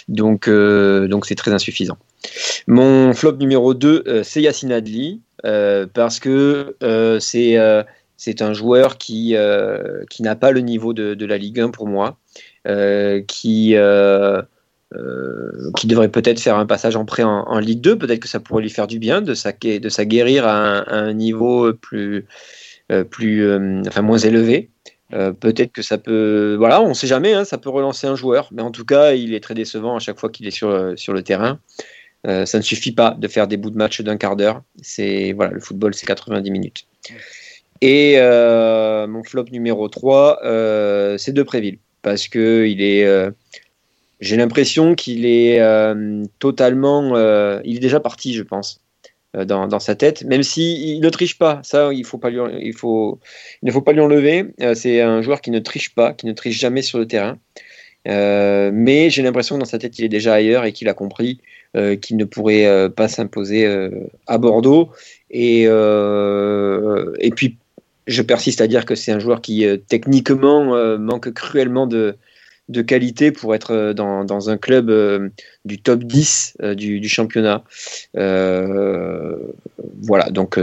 Donc donc c'est très insuffisant. Mon flop numéro 2, c'est Yacine Adli parce que c'est c'est un joueur qui, qui n'a pas le niveau de, de, la Ligue 1 pour moi. Euh, qui, euh, euh, qui devrait peut-être faire un passage en prêt en, Ligue 2. Peut-être que ça pourrait lui faire du bien de s'aguerrir à, à, un niveau plus, plus enfin, moins élevé. peut-être que ça peut, voilà, on ne sait jamais, hein, ça peut relancer un joueur, mais en tout cas, il est très décevant à chaque fois qu'il est sur, sur le terrain. ça ne suffit pas de faire des bouts de match d'un quart d'heure. C'est voilà, le football, c'est 90 minutes. Et mon flop numéro 3, c'est De Préville parce que il est, euh, j'ai l'impression qu'il est euh, totalement, euh, il est déjà parti, je pense, dans, dans, sa tête, même s'il ne triche pas. Ça, il faut pas lui, il faut, il ne faut pas lui enlever. c'est un joueur qui ne triche pas, qui ne triche jamais sur le terrain. mais j'ai l'impression que dans sa tête, il est déjà ailleurs et qu'il a compris qu'il ne pourrait pas s'imposer à Bordeaux. Et, et puis je persiste à dire que c'est un joueur qui euh, techniquement euh, manque cruellement de, de, qualité pour être euh, dans, dans un club du top 10 du, du, championnat. voilà, donc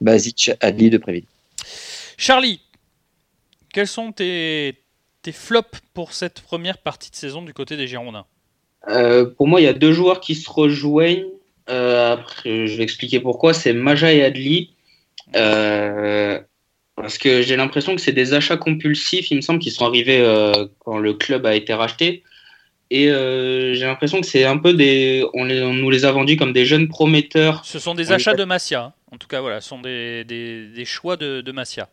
Basic, Adli de Préville. Charlie, quels sont tes, tes, flops pour cette première partie de saison du côté des Girondins? Pour moi, il y a deux joueurs qui se rejoignent. après, je vais expliquer pourquoi. C'est Maja et Adli. Euh, parce que j'ai l'impression que c'est des achats compulsifs, il me semble, qui sont arrivés euh, quand le club a été racheté. Et euh, j'ai l'impression que c'est un peu des. On, nous les a vendus comme des jeunes prometteurs. Ce sont des achats de Masia. Hein. En tout cas, voilà, ce sont des, des, choix de, de Masia.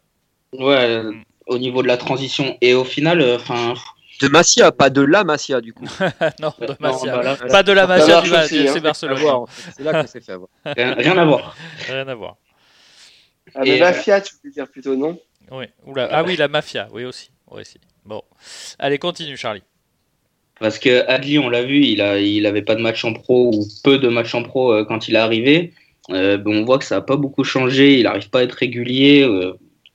Ouais, mm. au niveau de la transition. Et au final, euh, enfin. de Masia, pas de la Masia du coup. <laughs> non, de Masia. pas de la Masia du c'est hein. Barcelone. C'est là que c'est fait avoir. Rien à voir. Rien à voir. Ah, mais mafia, tu veux dire plutôt, non Oui. Ah oui, la mafia, oui aussi. aussi. Bon. Allez, continue, Charlie. Parce que Adli, on l'a vu, il a, il avait pas de match en pro ou peu de matchs en pro euh, quand il est arrivé. Euh, on voit que ça n'a pas beaucoup changé. Il n'arrive pas à être régulier. Euh,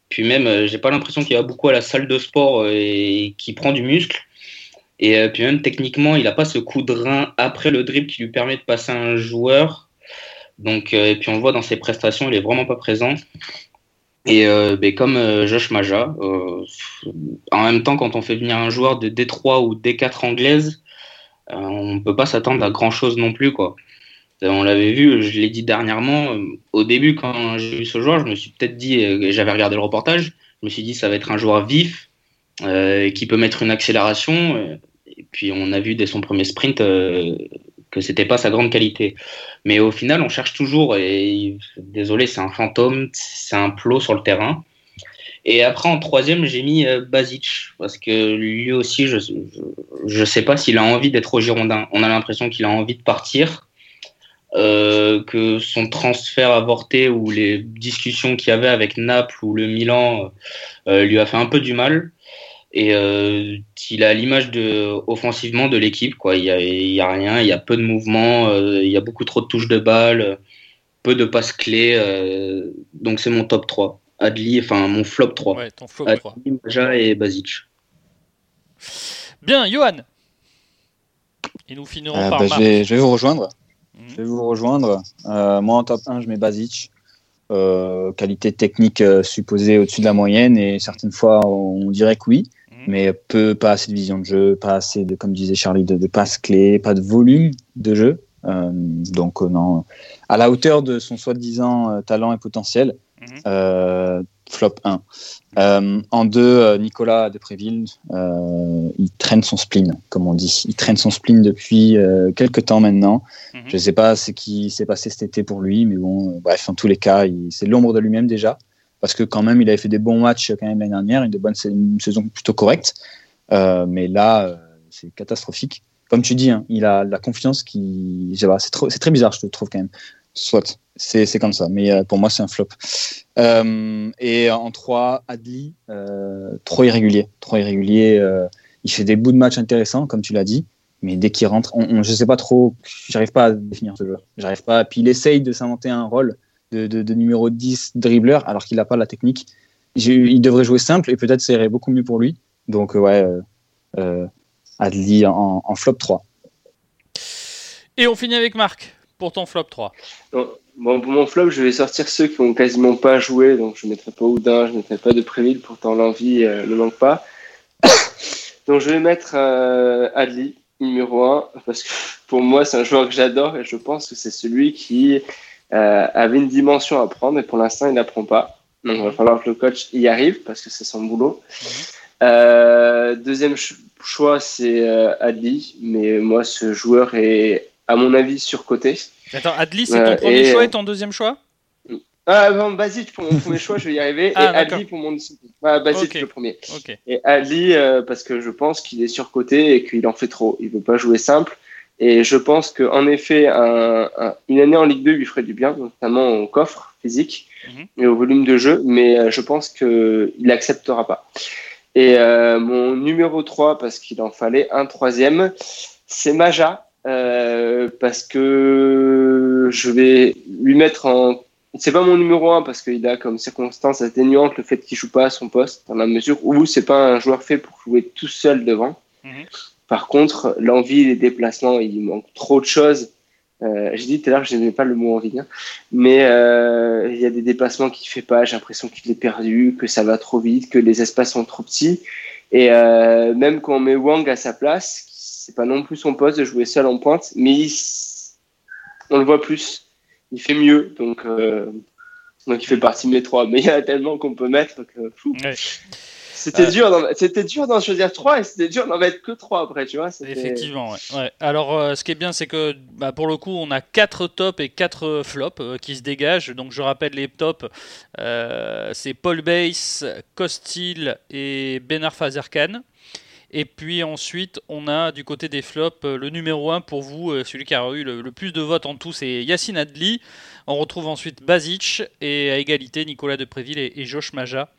Puis même, j'ai pas l'impression qu'il va beaucoup à la salle de sport et qu'il prend du muscle. Et puis même techniquement, il n'a pas ce coup de rein après le dribble qui lui permet de passer un joueur. Donc, et puis on le voit dans ses prestations, il est vraiment pas présent. Et ben, comme Josh Maja, en même temps, quand on fait venir un joueur de D3 ou D4 anglaise, on ne peut pas s'attendre à grand chose non plus. Quoi. On l'avait vu, je l'ai dit dernièrement, euh, au début quand j'ai vu ce joueur, je me suis peut-être dit, euh, j'avais regardé le reportage, je me suis dit ça va être un joueur vif, euh, qui peut mettre une accélération, et puis on a vu dès son premier sprint que c'était pas sa grande qualité. Mais au final, on cherche toujours, et désolé, c'est un fantôme, c'est un plot sur le terrain. Et après, en troisième, j'ai mis Basic, parce que lui aussi, je ne sais pas s'il a envie d'être au Girondin. On a l'impression qu'il a envie de partir. Euh, que son transfert avorté ou les discussions qu'il y avait avec Naples ou le Milan euh, lui a fait un peu du mal. Et euh, il a l'image de offensivement de l'équipe. Quoi. Il n'y a, y a, rien, il y a peu de mouvements, il y a beaucoup trop de touches de balle, peu de passes clés. donc c'est mon top 3. Adli, enfin mon flop 3. Ouais, ton flop Adli, 3. Maja et Basic. Bien, Johan. Et nous finirons Euh, par bah, je, Marc. vais, je vais vous rejoindre. Mhm. Je vais vous rejoindre. Euh, moi, en top 1, je mets Basic. Euh, qualité technique euh, supposée au-dessus de la moyenne et certaines fois on dirait que oui, Mhm. Mais peu, pas assez de vision de jeu, pas assez de, comme disait Charlie, de, de passes clés, pas de volume de jeu. Euh, donc euh, non, à la hauteur de son soi-disant euh, talent et potentiel, Mhm. flop 1. Euh, en 2, Nicolas Depréville, euh, il traîne son spleen, comme on dit. Il traîne son spleen depuis quelques temps maintenant. Mhm. Je ne sais pas ce qui s'est passé cet été pour lui, mais bon, bref, en tous les cas, c'est l'ombre de lui-même déjà, parce que quand même, il avait fait des bons matchs quand même l'année dernière, une, bonne, saison plutôt correcte, Euh, mais là, euh, c'est catastrophique. Comme tu dis, hein, il a la confiance qui, c'est très bizarre, je te trouve quand même. Soit, c'est comme ça, mais euh, pour moi, c'est un flop. Et en 3, Adli, trop irrégulier, trop irrégulier. il fait des bouts de match intéressants, comme tu l'as dit, mais dès qu'il rentre, je sais pas trop, j'arrive pas à définir ce joueur. J'arrive pas. Puis il essaye de s'inventer un rôle de, de, de numéro 10 dribbleur, alors qu'il n'a pas la technique. Il devrait jouer simple et peut-être ça irait beaucoup mieux pour lui. Donc, euh, ouais, euh, euh, Adli en, en flop 3. Et on finit avec Marc pour ton flop 3. Non. Bon, pour mon flop, je vais sortir ceux qui ont quasiment pas joué, donc je ne mettrai pas Oudin, je ne mettrai pas de Préville, pourtant l'envie euh, ne manque pas. <coughs> donc je vais mettre euh, Adli, numéro 1, parce que pour moi c'est un joueur que j'adore et je pense que c'est celui qui euh, avait une dimension à prendre et pour l'instant il n'apprend pas. Donc il va falloir que le coach y arrive parce que c'est son boulot. Euh, deuxième ch- choix c'est euh, Adli, mais moi ce joueur est à mon avis surcoté. Attends, Adli, c'est ton Euh, premier et- choix et ton deuxième choix? Ah, bon, Basic pour mon premier choix, je vais y arriver. <laughs> Ah, et. Ali pour mon. Ah, Basic Ok. le premier. Et Ali, euh, parce que je pense qu'il est surcoté et qu'il en fait trop. Il veut pas jouer simple. Et je pense qu'en effet, un- un- une année en Ligue 2 lui ferait du bien, notamment au coffre physique Mhm. et au volume de jeu. Mais euh, je pense qu'il n'acceptera pas. Et euh, mon numéro 3, parce qu'il en fallait un troisième, c'est Maja. euh, parce que je vais lui mettre en c'est pas mon numéro 1 parce qu'il a comme circonstance atténuante le fait qu'il joue pas à son poste dans la mesure où c'est pas un joueur fait pour jouer tout seul devant. Mhm. Par contre, l'envie, les déplacements, il manque trop de choses. Euh, j'ai dit tout à l'heure que je n'aimais pas le mot envie, hein. mais euh, il y a des déplacements qu'il fait pas. J'ai l'impression qu'il est perdu, que ça va trop vite, que les espaces sont trop petits. Et euh, même quand on met Wang à sa place, c'est pas non plus son poste de jouer seul en pointe, mais on le voit plus. Il fait mieux, donc donc il fait partie de mes trois. Mais il y a tellement qu'on peut mettre fou. Ouais. C'était Euh. dur, d'en- c'était dur d'en choisir trois et c'était dur d'en mettre que trois après, tu vois. Effectivement, ouais. Ouais. Alors, euh, ce qui est bien, c'est que bah, pour le coup, on a 4 tops et 4 flops euh, qui se dégagent. Donc, je rappelle les tops euh, c'est Paul Bass, Costil et Benar Fazerkan. Et puis ensuite, on a du côté des flops le numéro 1 pour vous, celui qui a eu le, le plus de votes en tout, c'est Yacine Adli. On retrouve ensuite Basic et à égalité Nicolas Depréville et, et Josh Maja.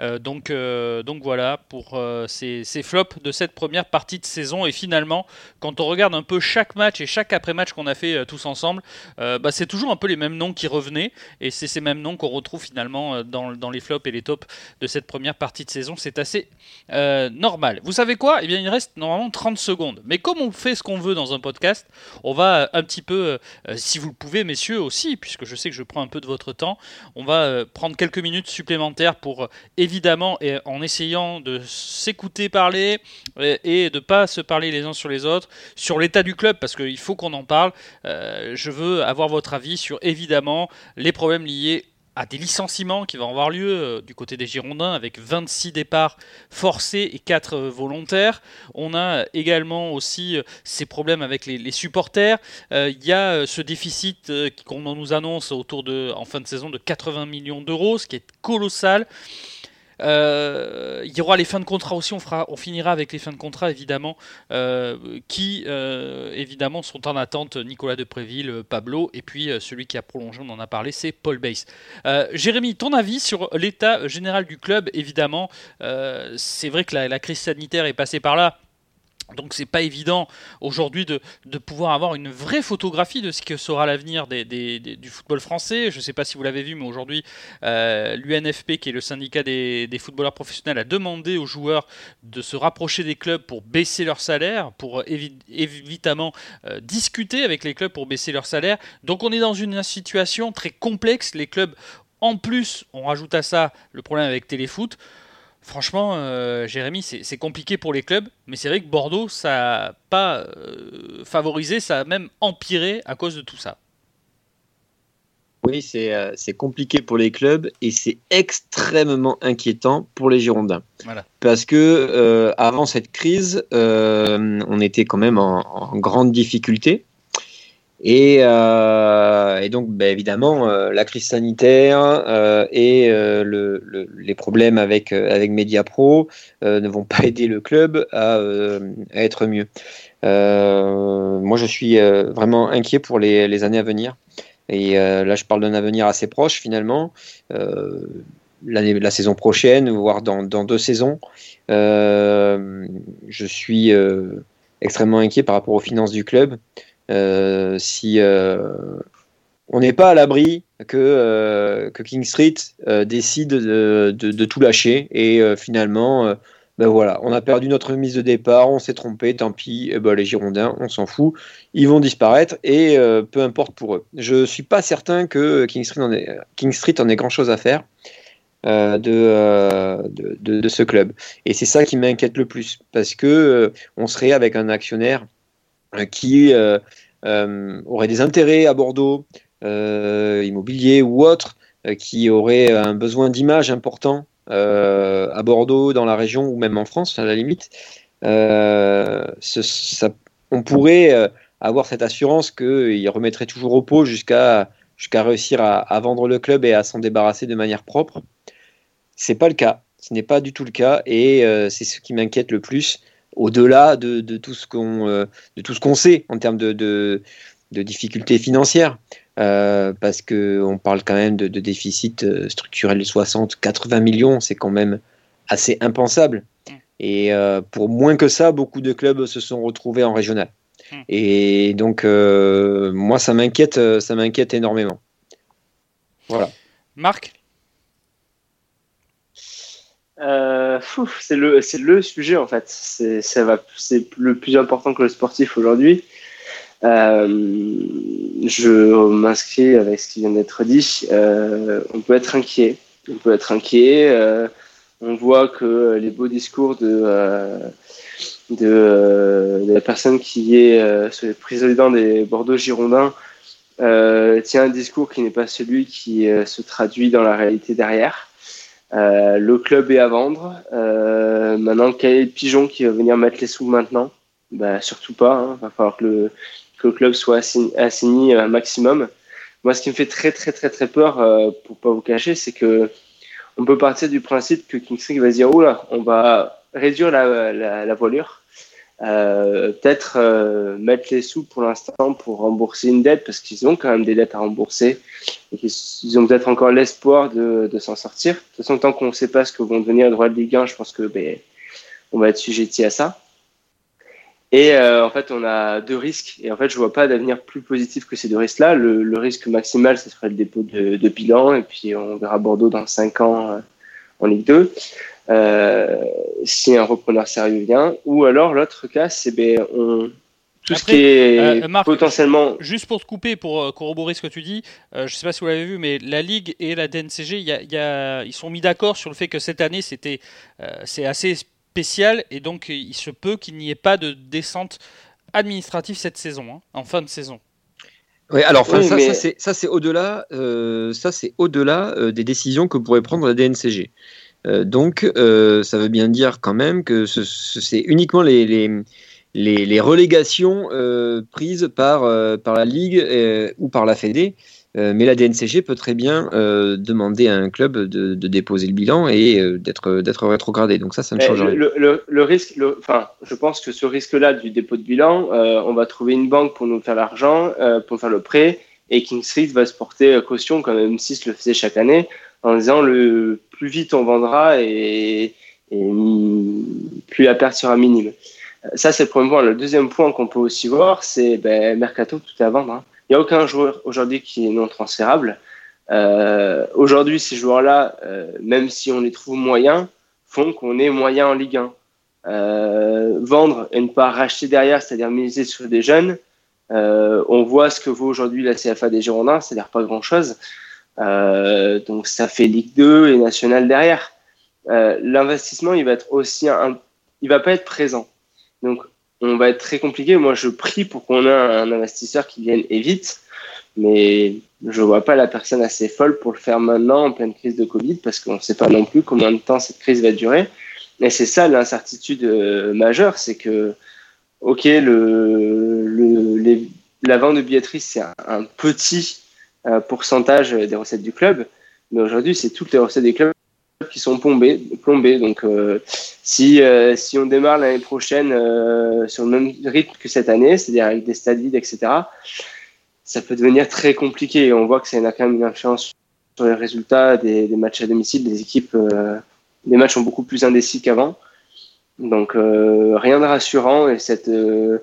Euh, donc, euh, donc voilà pour euh, ces, flops de cette première partie de saison. Et finalement, quand on regarde un peu chaque match et chaque après-match qu'on a fait tous ensemble, bah, c'est toujours un peu les mêmes noms qui revenaient. Et c'est ces mêmes noms qu'on retrouve finalement dans, dans, les flops et les tops de cette première partie de saison. C'est assez normal. Vous savez quoi? Eh bien, il reste normalement 30 secondes. Mais comme on fait ce qu'on veut dans un podcast, on va un petit peu, si vous le pouvez, messieurs aussi, puisque je sais que je prends un peu de votre temps, on va prendre quelques minutes supplémentaires pour évidemment, et en essayant de s'écouter parler et de ne pas se parler les uns sur les autres, sur l'état du club, parce qu'il faut qu'on en parle. Euh, je veux avoir votre avis sur évidemment les problèmes liés à des licenciements qui vont avoir lieu euh, du côté des Girondins avec 26 départs forcés et 4 euh, volontaires. On a également aussi euh, ces problèmes avec les, supporters. Il y a ce déficit qu'on nous annonce autour de, en fin de saison de 80 millions d'euros, ce qui est colossal. Euh, il y aura les fins de contrat aussi, on, fera, on finira avec les fins de contrat évidemment, euh, qui euh, évidemment sont en attente Nicolas Depréville, Pablo, et puis celui qui a prolongé, on en a parlé, c'est Paul Bass. Jérémy, ton avis sur l'état général du club, évidemment, c'est vrai que la crise sanitaire est passée par là donc c'est pas évident aujourd'hui de, pouvoir avoir une vraie photographie de ce que sera l'avenir du football français. Je ne sais pas si vous l'avez vu, mais aujourd'hui euh, l'UNFP, qui est le syndicat des, footballeurs professionnels, a demandé aux joueurs de se rapprocher des clubs pour baisser leur salaire, pour évidemment euh, discuter avec les clubs pour baisser leur salaire. Donc on est dans une situation très complexe. Les clubs, en plus, on rajoute à ça le problème avec Téléfoot. Franchement, euh, Jérémy, c'est compliqué pour les clubs, mais c'est vrai que Bordeaux, ça n'a pas euh, favorisé, ça a même empiré à cause de tout ça. Oui, c'est euh, compliqué pour les clubs et c'est extrêmement inquiétant pour les Girondins. Parce que avant cette crise, on était quand même en grande difficulté. Euh, et, donc, ben, évidemment, euh, la crise sanitaire euh, et les problèmes avec, avec Mediapro ne vont pas <laughs> aider le club à, être mieux. moi, je suis vraiment inquiet pour les, années à venir. Et là, je parle d'un avenir assez proche, finalement. la saison prochaine, voire dans, dans deux saisons. je suis extrêmement inquiet par rapport aux finances du club. Euh, si euh, on n'est pas à l'abri que, euh, que King Street décide de, de, tout lâcher et finalement ben voilà, on a perdu notre mise de départ, on s'est trompé, tant pis, ben les Girondins, on s'en fout, ils vont disparaître et peu importe pour eux. Je suis pas certain que King Street en ait, King Street en ait grand chose à faire de, de, de, ce club. Et c'est ça qui m'inquiète le plus, parce que on serait avec un actionnaire qui euh, aurait des intérêts à Bordeaux, euh, immobilier ou autre, euh, qui aurait un besoin d'image important à Bordeaux, dans la région ou même en France à la limite, on pourrait avoir cette assurance qu'il remettrait toujours au pot jusqu'à jusqu'à réussir à, à, vendre le club et à s'en débarrasser de manière propre. C'est pas le cas. Ce n'est pas du tout le cas et c'est ce qui m'inquiète le plus au-delà de, tout ce qu'on euh, de tout ce qu'on sait en termes de, de, difficultés financières. Euh, parce qu'on parle quand même de, déficit euh, structurel de 60-80 millions, c'est quand même assez impensable. Et pour moins que ça, beaucoup de clubs se sont retrouvés en régional. Et donc, moi, ça m'inquiète, ça m'inquiète énormément. Voilà. Marc? Euh, c'est le c'est le sujet en fait. C'est ça va c'est le plus important que le sportif aujourd'hui. Euh, je m'inscris avec ce qui vient d'être dit. Euh, on peut être inquiet. On peut être inquiet. On voit que les beaux discours de, la personne qui est le président des Bordeaux Girondins tient un discours qui n'est pas celui qui se traduit dans la réalité derrière. Euh, le club est à vendre. Euh, maintenant, quel est le pigeon qui va venir mettre les sous maintenant? Bah, Surtout pas. Il hein. va falloir que le, que le club soit assigné, un maximum. Moi, ce qui me fait très, très, très, très peur, euh, pour pas vous cacher, c'est que on peut partir du principe que Kingsley va dire, oh on va, réduire la, la, la voilure. Euh, peut-être euh, mettre les sous pour l'instant pour rembourser une dette parce qu'ils ont quand même des dettes à rembourser et qu'ils ont peut-être encore l'espoir de, s'en sortir. De toute façon, tant qu'on ne sait pas ce que vont devenir les droits de Ligue 1, je pense que ben, on va être sujetti à ça. Et euh, en fait, on a deux risques. Et en fait, je vois pas d'avenir plus positif que ces deux risques-là. Le, risque maximal, ce serait le dépôt de, de, bilan. Et puis, on verra Bordeaux dans cinq ans en Ligue 2. Euh, si un repreneur sérieux vient. Ou alors, l'autre cas, c'est ben, on, tout Après, ce qui est euh, Marc, potentiellement. Juste pour te couper, pour euh, corroborer ce que tu dis, euh, je ne sais pas si vous l'avez vu, mais la Ligue et la DNCG, y a, y a, ils sont mis d'accord sur le fait que cette année, c'était, c'est assez spécial et donc il se peut qu'il n'y ait pas de descente administrative cette saison, hein, en fin de saison. Oui, alors enfin, Oui, ça, mais- ça, c'est ça c'est au-delà, euh, ça c'est au-delà euh, des décisions que pourrait prendre la DNCG. Euh, donc, euh, ça veut bien dire quand même que ce, ce- c'est uniquement les, les, les, les relégations euh, prises par, euh, par la Ligue euh, ou par la Fédé. Mais la DNCG peut très bien demander à un club de, de déposer le bilan et d'être d'être rétrogradé. Donc ça, ça ne change rien. le, le- le risque, le- enfin, je pense que ce risque-là du dépôt de bilan, on va trouver une banque pour nous faire l'argent, pour faire le prêt, et King Street va se porter caution, comme M6 le faisait chaque année, en disant le plus vite on vendra et, plus la perte sera minime. Euh, Ça, c'est le premier point. Le deuxième point qu'on peut aussi voir, c'est ben, Mercato, tout est à vendre. hein. Il n'y a aucun joueur aujourd'hui qui est non transférable. Euh, aujourd'hui, ces joueurs-là, euh, même si on les trouve moyens, font qu'on est moyen en Ligue 1. Euh, vendre et ne pas racheter derrière, c'est-à-dire miser sur des jeunes, on voit ce que vaut aujourd'hui la CFA des Girondins, c'est-à-dire pas grand-chose. Euh, donc ça fait Ligue 2 et National derrière. Euh, L'investissement, il va être aussi il va pas être présent. Donc on va être très compliqué. Moi, je prie pour qu'on ait un investisseur qui vienne et vite, mais je vois pas la personne assez folle pour le faire maintenant en pleine crise de Covid parce qu'on ne sait pas non plus combien de temps cette crise va durer. Et c'est ça l'incertitude euh, majeure, c'est que, ok, le, le, la vente de billetterie, c'est un, un petit pourcentage des recettes du club, mais aujourd'hui, c'est toutes les recettes des clubs qui sont plombées. plombées. Donc, euh, si, euh, si on démarre l'année prochaine euh, sur le même rythme que cette année, c'est-à-dire avec des stades vides, etc., ça peut devenir très compliqué. On voit que ça a quand même une influence sur les résultats des, matchs à domicile, des équipes. Euh, les matchs sont beaucoup plus indécis qu'avant. Donc euh, rien de rassurant et cette euh,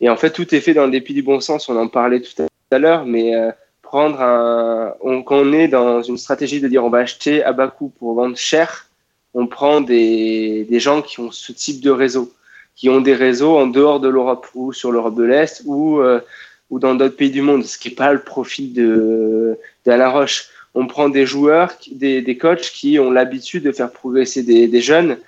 et en fait tout est fait dans le dépit du bon sens. On en parlait tout à l'heure, mais euh, on, quand on est dans une stratégie de dire on va acheter à bas coût pour vendre cher, on prend des, gens qui ont ce type de réseau, qui ont des réseaux en dehors de l'Europe ou sur l'Europe de l'Est ou euh, dans d'autres pays du monde, ce qui n'est pas le profil de d'Alain Roche on prend des joueurs, des, coachs qui ont l'habitude de faire progresser des, des jeunes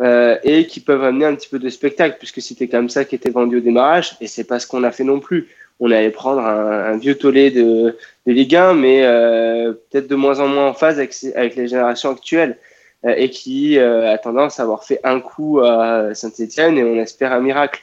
euh, et qui peuvent amener un petit peu de spectacle, puisque c'était comme ça qui était vendu au démarrage, et c'est pas ce qu'on a fait non plus. On allait prendre un, vieux tollé de, de Ligue 1, mais euh, peut-être de moins en moins en phase avec, les générations actuelles, euh, et qui euh, a tendance à avoir fait un coup à Saint-Etienne, et on espère un miracle.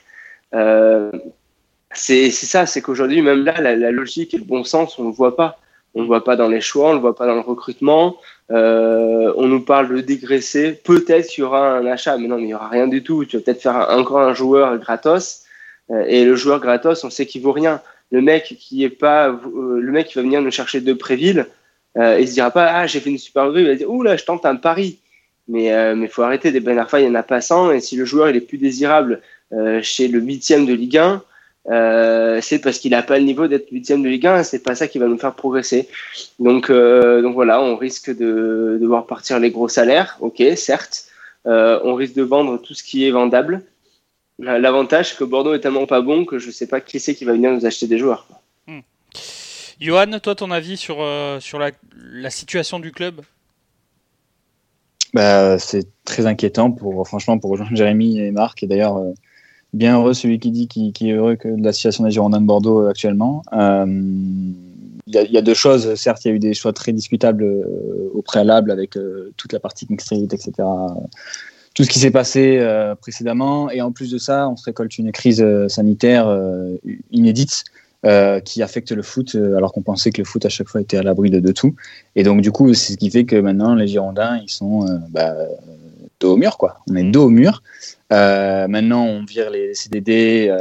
C'est ça, c'est qu'aujourd'hui, même là, la, logique et le bon sens, on ne le voit pas. On ne le voit pas dans les choix, on ne le voit pas dans le recrutement. On nous parle de dégraisser. Peut-être qu'il y aura un achat, mais non, mais il n'y aura rien du tout. Tu vas peut-être faire un, encore un joueur gratos. Euh, et le joueur gratos, on sait qu'il vaut rien. Le mec qui est pas, euh, le mec qui va venir nous chercher de Préville, euh, il se dira pas, ah, j'ai fait une super grue. Il va dire, ouh je tente un pari. Mais euh, mais faut arrêter. Des Ben Arfa, il y en a pas 100. Et si le joueur il est plus désirable euh, chez le huitième de Ligue 1, euh, c'est parce qu'il n'a pas le niveau d'être huitième de Ligue 1, c'est pas ça qui va nous faire progresser. Donc, donc voilà, on risque de, de voir partir les gros salaires, ok, certes. On risque de vendre tout ce qui est vendable. L'avantage, c'est que Bordeaux est tellement pas bon que je sais pas qui c'est qui va venir nous acheter des joueurs. Hmm. Johan, toi, ton avis sur, euh, sur la, la situation du club? Bah, C'est très inquiétant, pour, franchement, pour Jérémy et Marc, et d'ailleurs euh, bien heureux celui qui dit qu'il qui est heureux que de la situation des Girondins de Bordeaux actuellement. Euh, il y, y, a deux choses. Certes, il y a eu des choix très discutables euh, au préalable avec euh, toute la partie King Street, etc. Tout ce qui s'est passé euh, précédemment. Et en plus de ça, on se récolte une crise euh, sanitaire euh, inédite qui affecte le foot, alors qu'on pensait que le foot à chaque fois était à l'abri de, de, tout. Et donc, du coup, c'est ce qui fait que maintenant, les Girondins, ils sont bah, dos au mur, quoi. On est dos au mur. Maintenant, on vire les CDD.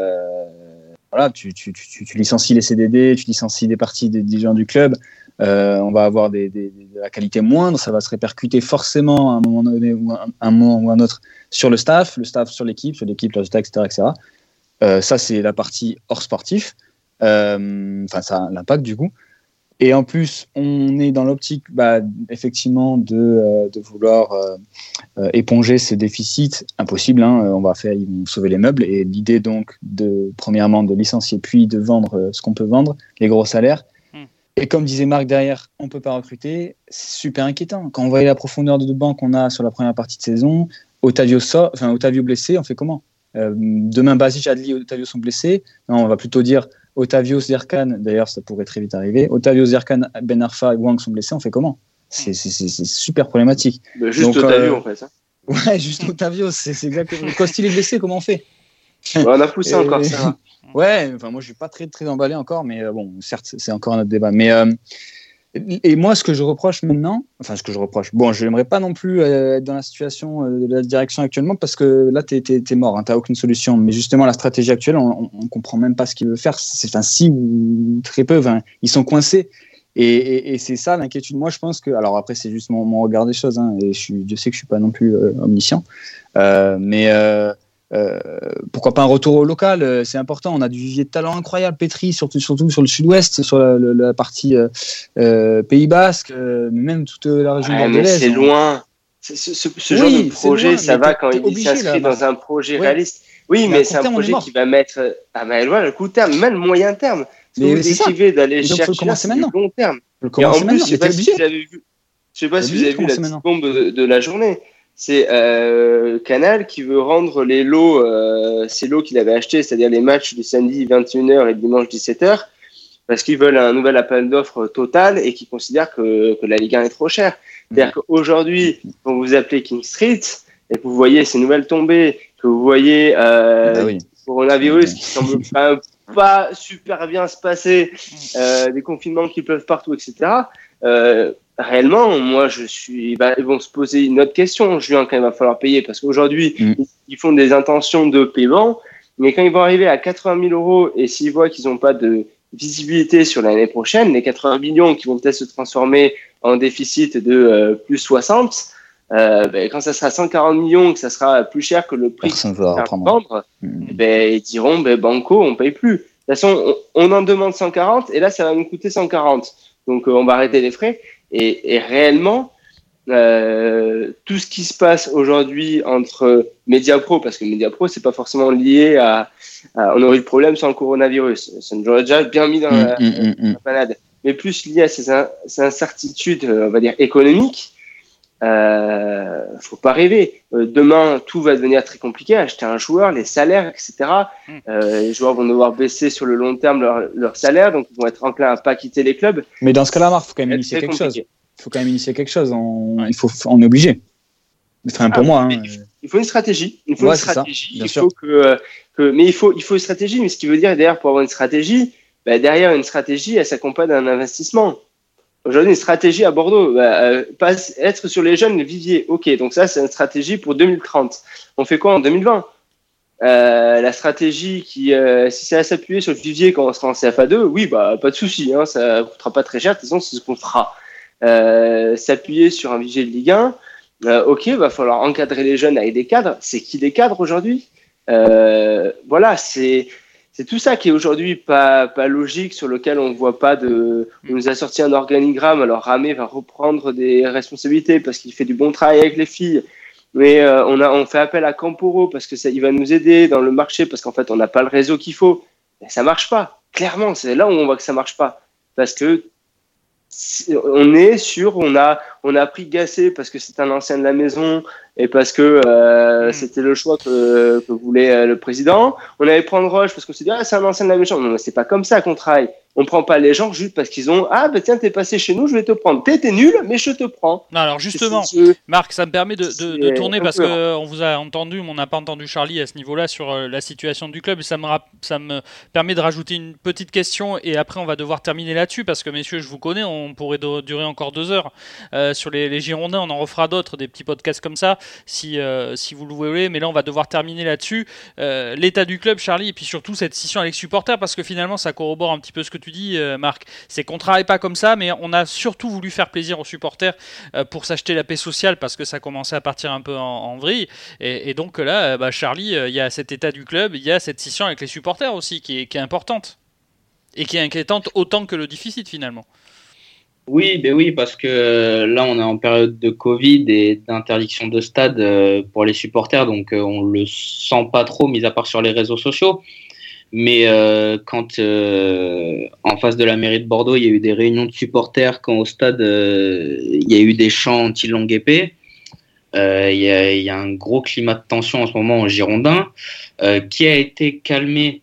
Voilà, tu, tu, tu, tu, licencies les CDD, tu licencies des parties des, gens du club. Euh, on va avoir des, des, de la qualité moindre. Ça va se répercuter forcément à un moment donné ou un, un moment ou un autre sur le staff, le staff sur l'équipe, sur l'équipe, le etc., etc. Euh, ça, c'est la partie hors sportif. Euh, enfin, ça a l'impact du coup. Et en plus, on est dans l'optique, bah, effectivement, de, euh, de vouloir euh, euh, éponger ces déficits. Impossible, hein, on va faire, ils vont sauver les meubles. Et l'idée, donc, de, premièrement, de licencier, puis de vendre ce qu'on peut vendre, les gros salaires. Hmm. Et comme disait Marc derrière, on peut pas recruter. C'est super inquiétant. Quand on voit la profondeur de banc qu'on a sur la première partie de saison, Otavio, sort, enfin, Otavio blessé, on fait comment? Demain, Basic, Adli et Otavio sont blessés. Non, on va plutôt dire Otavio Zerkan, d'ailleurs, ça pourrait très vite arriver. Otavio Zerkan, Ben Arfa et Wang sont blessés, on fait comment? C'est super problématique. Mais juste Donc, Otavio, euh, en fait. Hein. <laughs> Ouais, juste Otavio, c'est exactement. Quand il est blessé, comment on fait? On a poussé encore ça. <laughs> Ouais, enfin, moi, je suis pas très, très emballé encore, mais euh, bon, certes, c'est encore un autre débat. Mais. Euh, et moi, ce que je reproche maintenant, enfin, ce que je reproche, bon, je n'aimerais pas non plus euh, être dans la situation euh, de la direction actuellement parce que là, tu es, mort, hein, tu n'as aucune solution. Mais justement, la stratégie actuelle, on ne comprend même pas ce qu'il veut faire. C'est un si ou très peu, enfin, ils sont coincés. Et, c'est ça l'inquiétude. Moi, je pense que, alors après, c'est juste mon, regard des choses, hein, et je, suis, sais que je suis pas non plus euh, omniscient, mais pourquoi pas un retour au local euh, C'est important. On a du vivier de talent incroyable, pétri, surtout, surtout sur le sud-ouest, sur la, la, la partie euh, euh Pays Basque, mais même toute la région ouais, bordelaise. C'est loin. Ce, ce, ce oui, genre de projet, loin, ça va quand il s'inscrit dans un projet ouais. réaliste. Oui, mais, mais c'est un projet qui va mettre. Ah, mais loin, le court terme, même le moyen terme. Mais vous décidez d'aller chercher là, le long terme. Et en plus, je sais pas si vous avez vu. Je sais pas si vous avez vu la petite bombe de, de la journée c'est euh, Canal qui veut rendre les lots, euh, ces lots qu'il avait achetés, c'est-à-dire les matchs du samedi 21h et dimanche 17h, parce qu'ils veulent un nouvel appel d'offres total et qu'ils considèrent que, que, la Ligue 1 est trop chère. C'est-à-dire qu'aujourd'hui, quand vous appelez King Street et que vous voyez ces nouvelles tombées, que vous voyez euh, bah oui. coronavirus qui semble pas, pas super bien se passer, euh, des confinements qui pleuvent partout, etc. Euh, réellement, moi, je suis. Bah, ils vont se poser une autre question, Julien, quand il va falloir payer, parce qu'aujourd'hui, mm. ils font des intentions de paiement, mais quand ils vont arriver à 80 000 euros et s'ils voient qu'ils n'ont pas de visibilité sur l'année prochaine, les 80 millions qui vont peut-être se transformer en déficit de euh, plus 60, euh, ben, quand ça sera 140 millions, que ça sera plus cher que le prix va vendre, mm. ben, ils diront ben, Banco, on paye plus. De toute façon, on, on en demande 140 et là, ça va nous coûter 140. Donc, euh, on va arrêter les frais. Et, et réellement, euh, tout ce qui se passe aujourd'hui entre Mediapro, parce que Mediapro, c'est pas forcément lié à, à, On aurait eu le problème sans le coronavirus. Ça nous aurait déjà bien mis dans la, mm, la panade. Mais plus lié à ces, ces incertitudes, on va dire, économiques, euh, faut pas rêver. Euh, demain, tout va devenir très compliqué. Acheter un joueur, les salaires, etc. Mm. Euh, les joueurs vont devoir baisser sur le long terme leur, leur salaire, donc ils vont être enclins à pas quitter les clubs. Mais dans ce cas-là, Marc, faut quand même initier quelque compliqué. chose. Il faut quand même initier quelque chose. On, il faut, on est obligé. Enfin, pour ah, moi. Hein. Il faut une stratégie. Il faut ouais, une stratégie. Ça, il faut que, que, mais il faut, il faut une stratégie. Mais ce qui veut dire derrière, pour avoir une stratégie, bah, derrière une stratégie, elle s'accompagne d'un investissement. Aujourd'hui, une stratégie à Bordeaux, bah, euh, être sur les jeunes, le vivier. Ok, donc ça, c'est une stratégie pour 2030. On fait quoi en 2020 euh, La stratégie qui, euh, si c'est à s'appuyer sur le vivier quand on sera en CFA2, oui, bah, pas de souci, hein, ça coûtera pas très cher. De toute façon, c'est ce qu'on fera. S'appuyer sur un vivier de Ligue 1, euh, ok, va falloir encadrer les jeunes avec des cadres. C'est qui des cadres aujourd'hui? Voilà, c'est c'est tout ça qui est aujourd'hui pas, pas logique, sur lequel on voit pas de. On nous a sorti un organigramme, alors Ramé va reprendre des responsabilités parce qu'il fait du bon travail avec les filles. Mais euh, on, a, on fait appel à Camporo parce que ça, il va nous aider dans le marché parce qu'en fait, on n'a pas le réseau qu'il faut. Et ça marche pas. Clairement, c'est là où on voit que ça marche pas. Parce que on est sûr, on a, on a pris Gassé parce que c'est un ancien de la maison et parce que euh, mmh. c'était le choix que, que voulait euh, le président. On avait prendre Roche parce qu'on s'est dit, ah, c'est un ancien de la maison. Non, c'est pas comme ça qu'on travaille. On prend pas les gens juste parce qu'ils ont ah bah tiens t'es passé chez nous je vais te prendre t'es t'es nul mais je te prends Non, alors justement, Marc, ça me permet de, de- tourner parce incohérent. qu'on vous a entendu, mais on n'a pas entendu Charlie à ce niveau-là sur euh, la situation du club. Et ça me, ça me permet de rajouter une petite question et après on va devoir terminer là-dessus parce que messieurs, je vous connais, on pourrait durer encore deux heures euh, sur les, les Girondins. On en refera d'autres, des petits podcasts comme ça, si, euh, si vous le voulez. Mais là, on va devoir terminer là-dessus. Euh, L'état du club, Charlie, et puis surtout cette scission avec les supporters parce que finalement, ça corrobore un petit peu ce que tu dis, euh, Marc. C'est qu'on travaille pas comme ça, mais on a surtout voulu faire plaisir aux supporters euh, pour s'acheter la paix sociale parce que ça commençait à partir un peu en, en vrille. Et, donc là, euh, bah, Charlie, il y a cet état du club, il y a cette scission avec les supporters aussi qui est, qui est importante. Et qui est inquiétante autant que le déficit finalement. Oui, ben oui, parce que là, on est en période de Covid et d'interdiction de stade pour les supporters, donc on le sent pas trop, mis à part sur les réseaux sociaux. Mais euh, quand euh, en face de la mairie de Bordeaux, il y a eu des réunions de supporters, quand au stade, euh, il y a eu des chants anti-longue épée, euh, il y, a, il y a un gros climat de tension en ce moment en Girondin, euh, qui a été calmé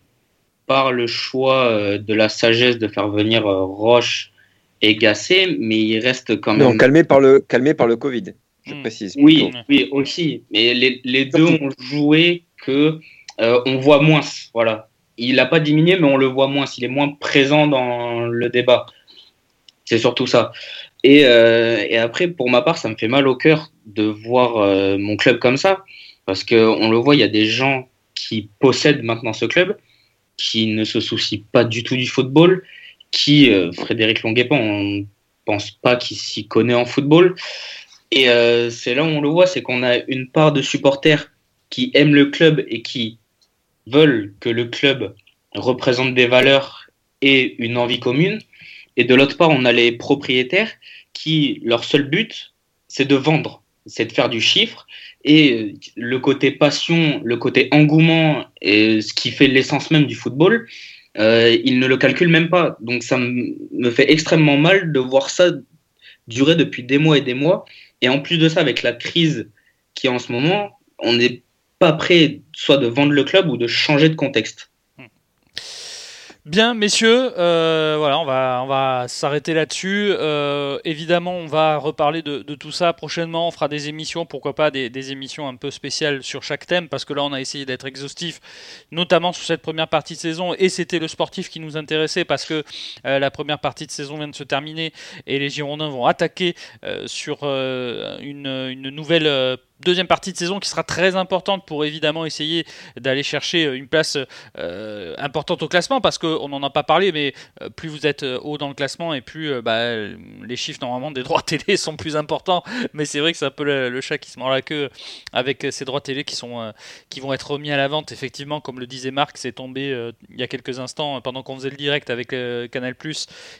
par le choix de la sagesse de faire venir euh, Roche et Gassé, mais il reste quand même. Non, calmé par le, calmé par le Covid, je Hmm. précise. Oui, oui, aussi. Mais les, les deux ont joué que euh, on voit moins. Voilà. Il n'a pas diminué, mais on le voit moins. Il est moins présent dans le débat. C'est surtout ça. Et, euh, après, pour ma part, ça me fait mal au cœur de voir euh, mon club comme ça. Parce qu'on le voit, il y a des gens qui possèdent maintenant ce club, qui ne se soucient pas du tout du football, qui, euh, Frédéric Longuepin, on ne pense pas qu'il s'y connaît en football. Et c'est là où on le voit, c'est qu'on a une part de supporters qui aiment le club et qui veulent que le club représente des valeurs et une envie commune. Et de l'autre part, on a les propriétaires qui, leur seul but, c'est de vendre, c'est de faire du chiffre. Et le côté passion, le côté engouement, et ce qui fait l'essence même du football, euh, ils ne le calculent même pas. Donc ça me fait extrêmement mal de voir ça durer depuis des mois et des mois. Et en plus de ça, avec la crise qui est en ce moment, on n'est pas prêt soit de vendre le club ou de changer de contexte. Bien, messieurs, euh, voilà, on va, on va s'arrêter là-dessus. Euh, évidemment, on va reparler de, tout ça prochainement. On fera des émissions, pourquoi pas des, émissions un peu spéciales sur chaque thème, parce que là, on a essayé d'être exhaustif, notamment sur cette première partie de saison. Et c'était le sportif qui nous intéressait, parce que euh, la première partie de saison vient de se terminer et les Girondins vont attaquer sur une, une nouvelle. Euh, Deuxième partie de saison qui sera très importante pour évidemment essayer d'aller chercher une place euh, importante au classement parce qu'on n'en a pas parlé, mais euh, plus vous êtes euh, haut dans le classement et plus euh, bah, les chiffres normalement des droits <laughs> télé sont plus importants. Mais c'est vrai que c'est un peu le, chat qui se mord la queue avec ces droits télé qui, sont, euh, qui vont être remis à la vente. Effectivement, comme le disait Marc, c'est tombé euh, il y a quelques instants pendant qu'on faisait le direct avec euh, Canal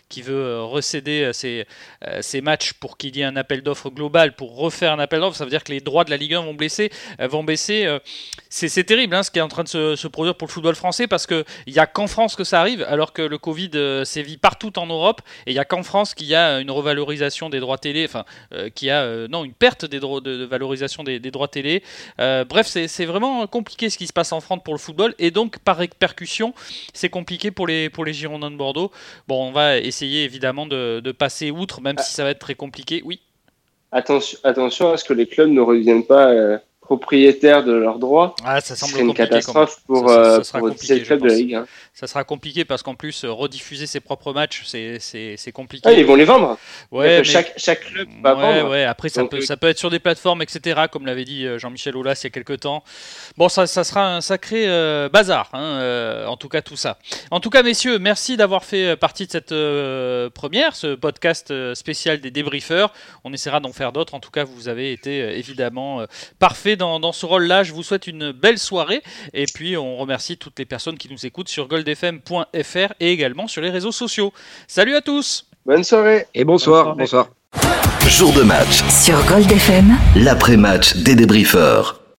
qui veut euh, recéder ses matchs pour qu'il y ait un appel d'offres global pour refaire un appel d'offres. Ça veut dire que les droits de la Ligue 1 vont, blesser, vont baisser. euh, C'est terrible hein, ce qui est en train de se, se produire pour le football français parce qu'il n'y a qu'en France que ça arrive, alors que le Covid euh, sévit partout en Europe et il n'y a qu'en France qu'il y a une revalorisation des droits télé, enfin, euh, qui a euh, non une perte des droits de, de, valorisation des, des droits télé. Euh, bref, c'est vraiment compliqué ce qui se passe en France pour le football et donc par répercussion, c'est compliqué pour les, pour les Girondins de Bordeaux. Bon, on va essayer évidemment de, de passer outre, même ah. si ça va être très compliqué. Oui. Attention, attention à ce que les clubs ne reviennent pas euh, propriétaires de leurs droits. Ah, ça semble une catastrophe pour, ça, ça, ça pour compliqué, le club de la Ligue. Hein. Ça sera compliqué parce qu'en plus, euh, rediffuser ses propres matchs, c'est compliqué. Ah, ils vont les vendre. Ouais, mais... chaque, chaque club va ouais, vendre. Ouais, après, ça, Donc, peut, ça peut être sur des plateformes, etc., comme l'avait dit euh, Jean-Michel Aulas il y a quelques temps. Bon, ça, ça sera un sacré euh, bazar, hein, euh, en tout cas, tout ça. En tout cas, messieurs, merci d'avoir fait partie de cette euh, première, ce podcast euh, spécial des débriefeurs. On essaiera d'en faire d'autres. En tout cas, vous avez été euh, évidemment parfait dans, dans ce rôle-là. Je vous souhaite une belle soirée. Et puis, on remercie toutes les personnes qui nous écoutent sur goldfm.fr et également sur les réseaux sociaux. Salut à tous Bonne soirée Et bonsoir, bonsoir. Jour de match sur Gold FM. L'après-match des débriefeurs.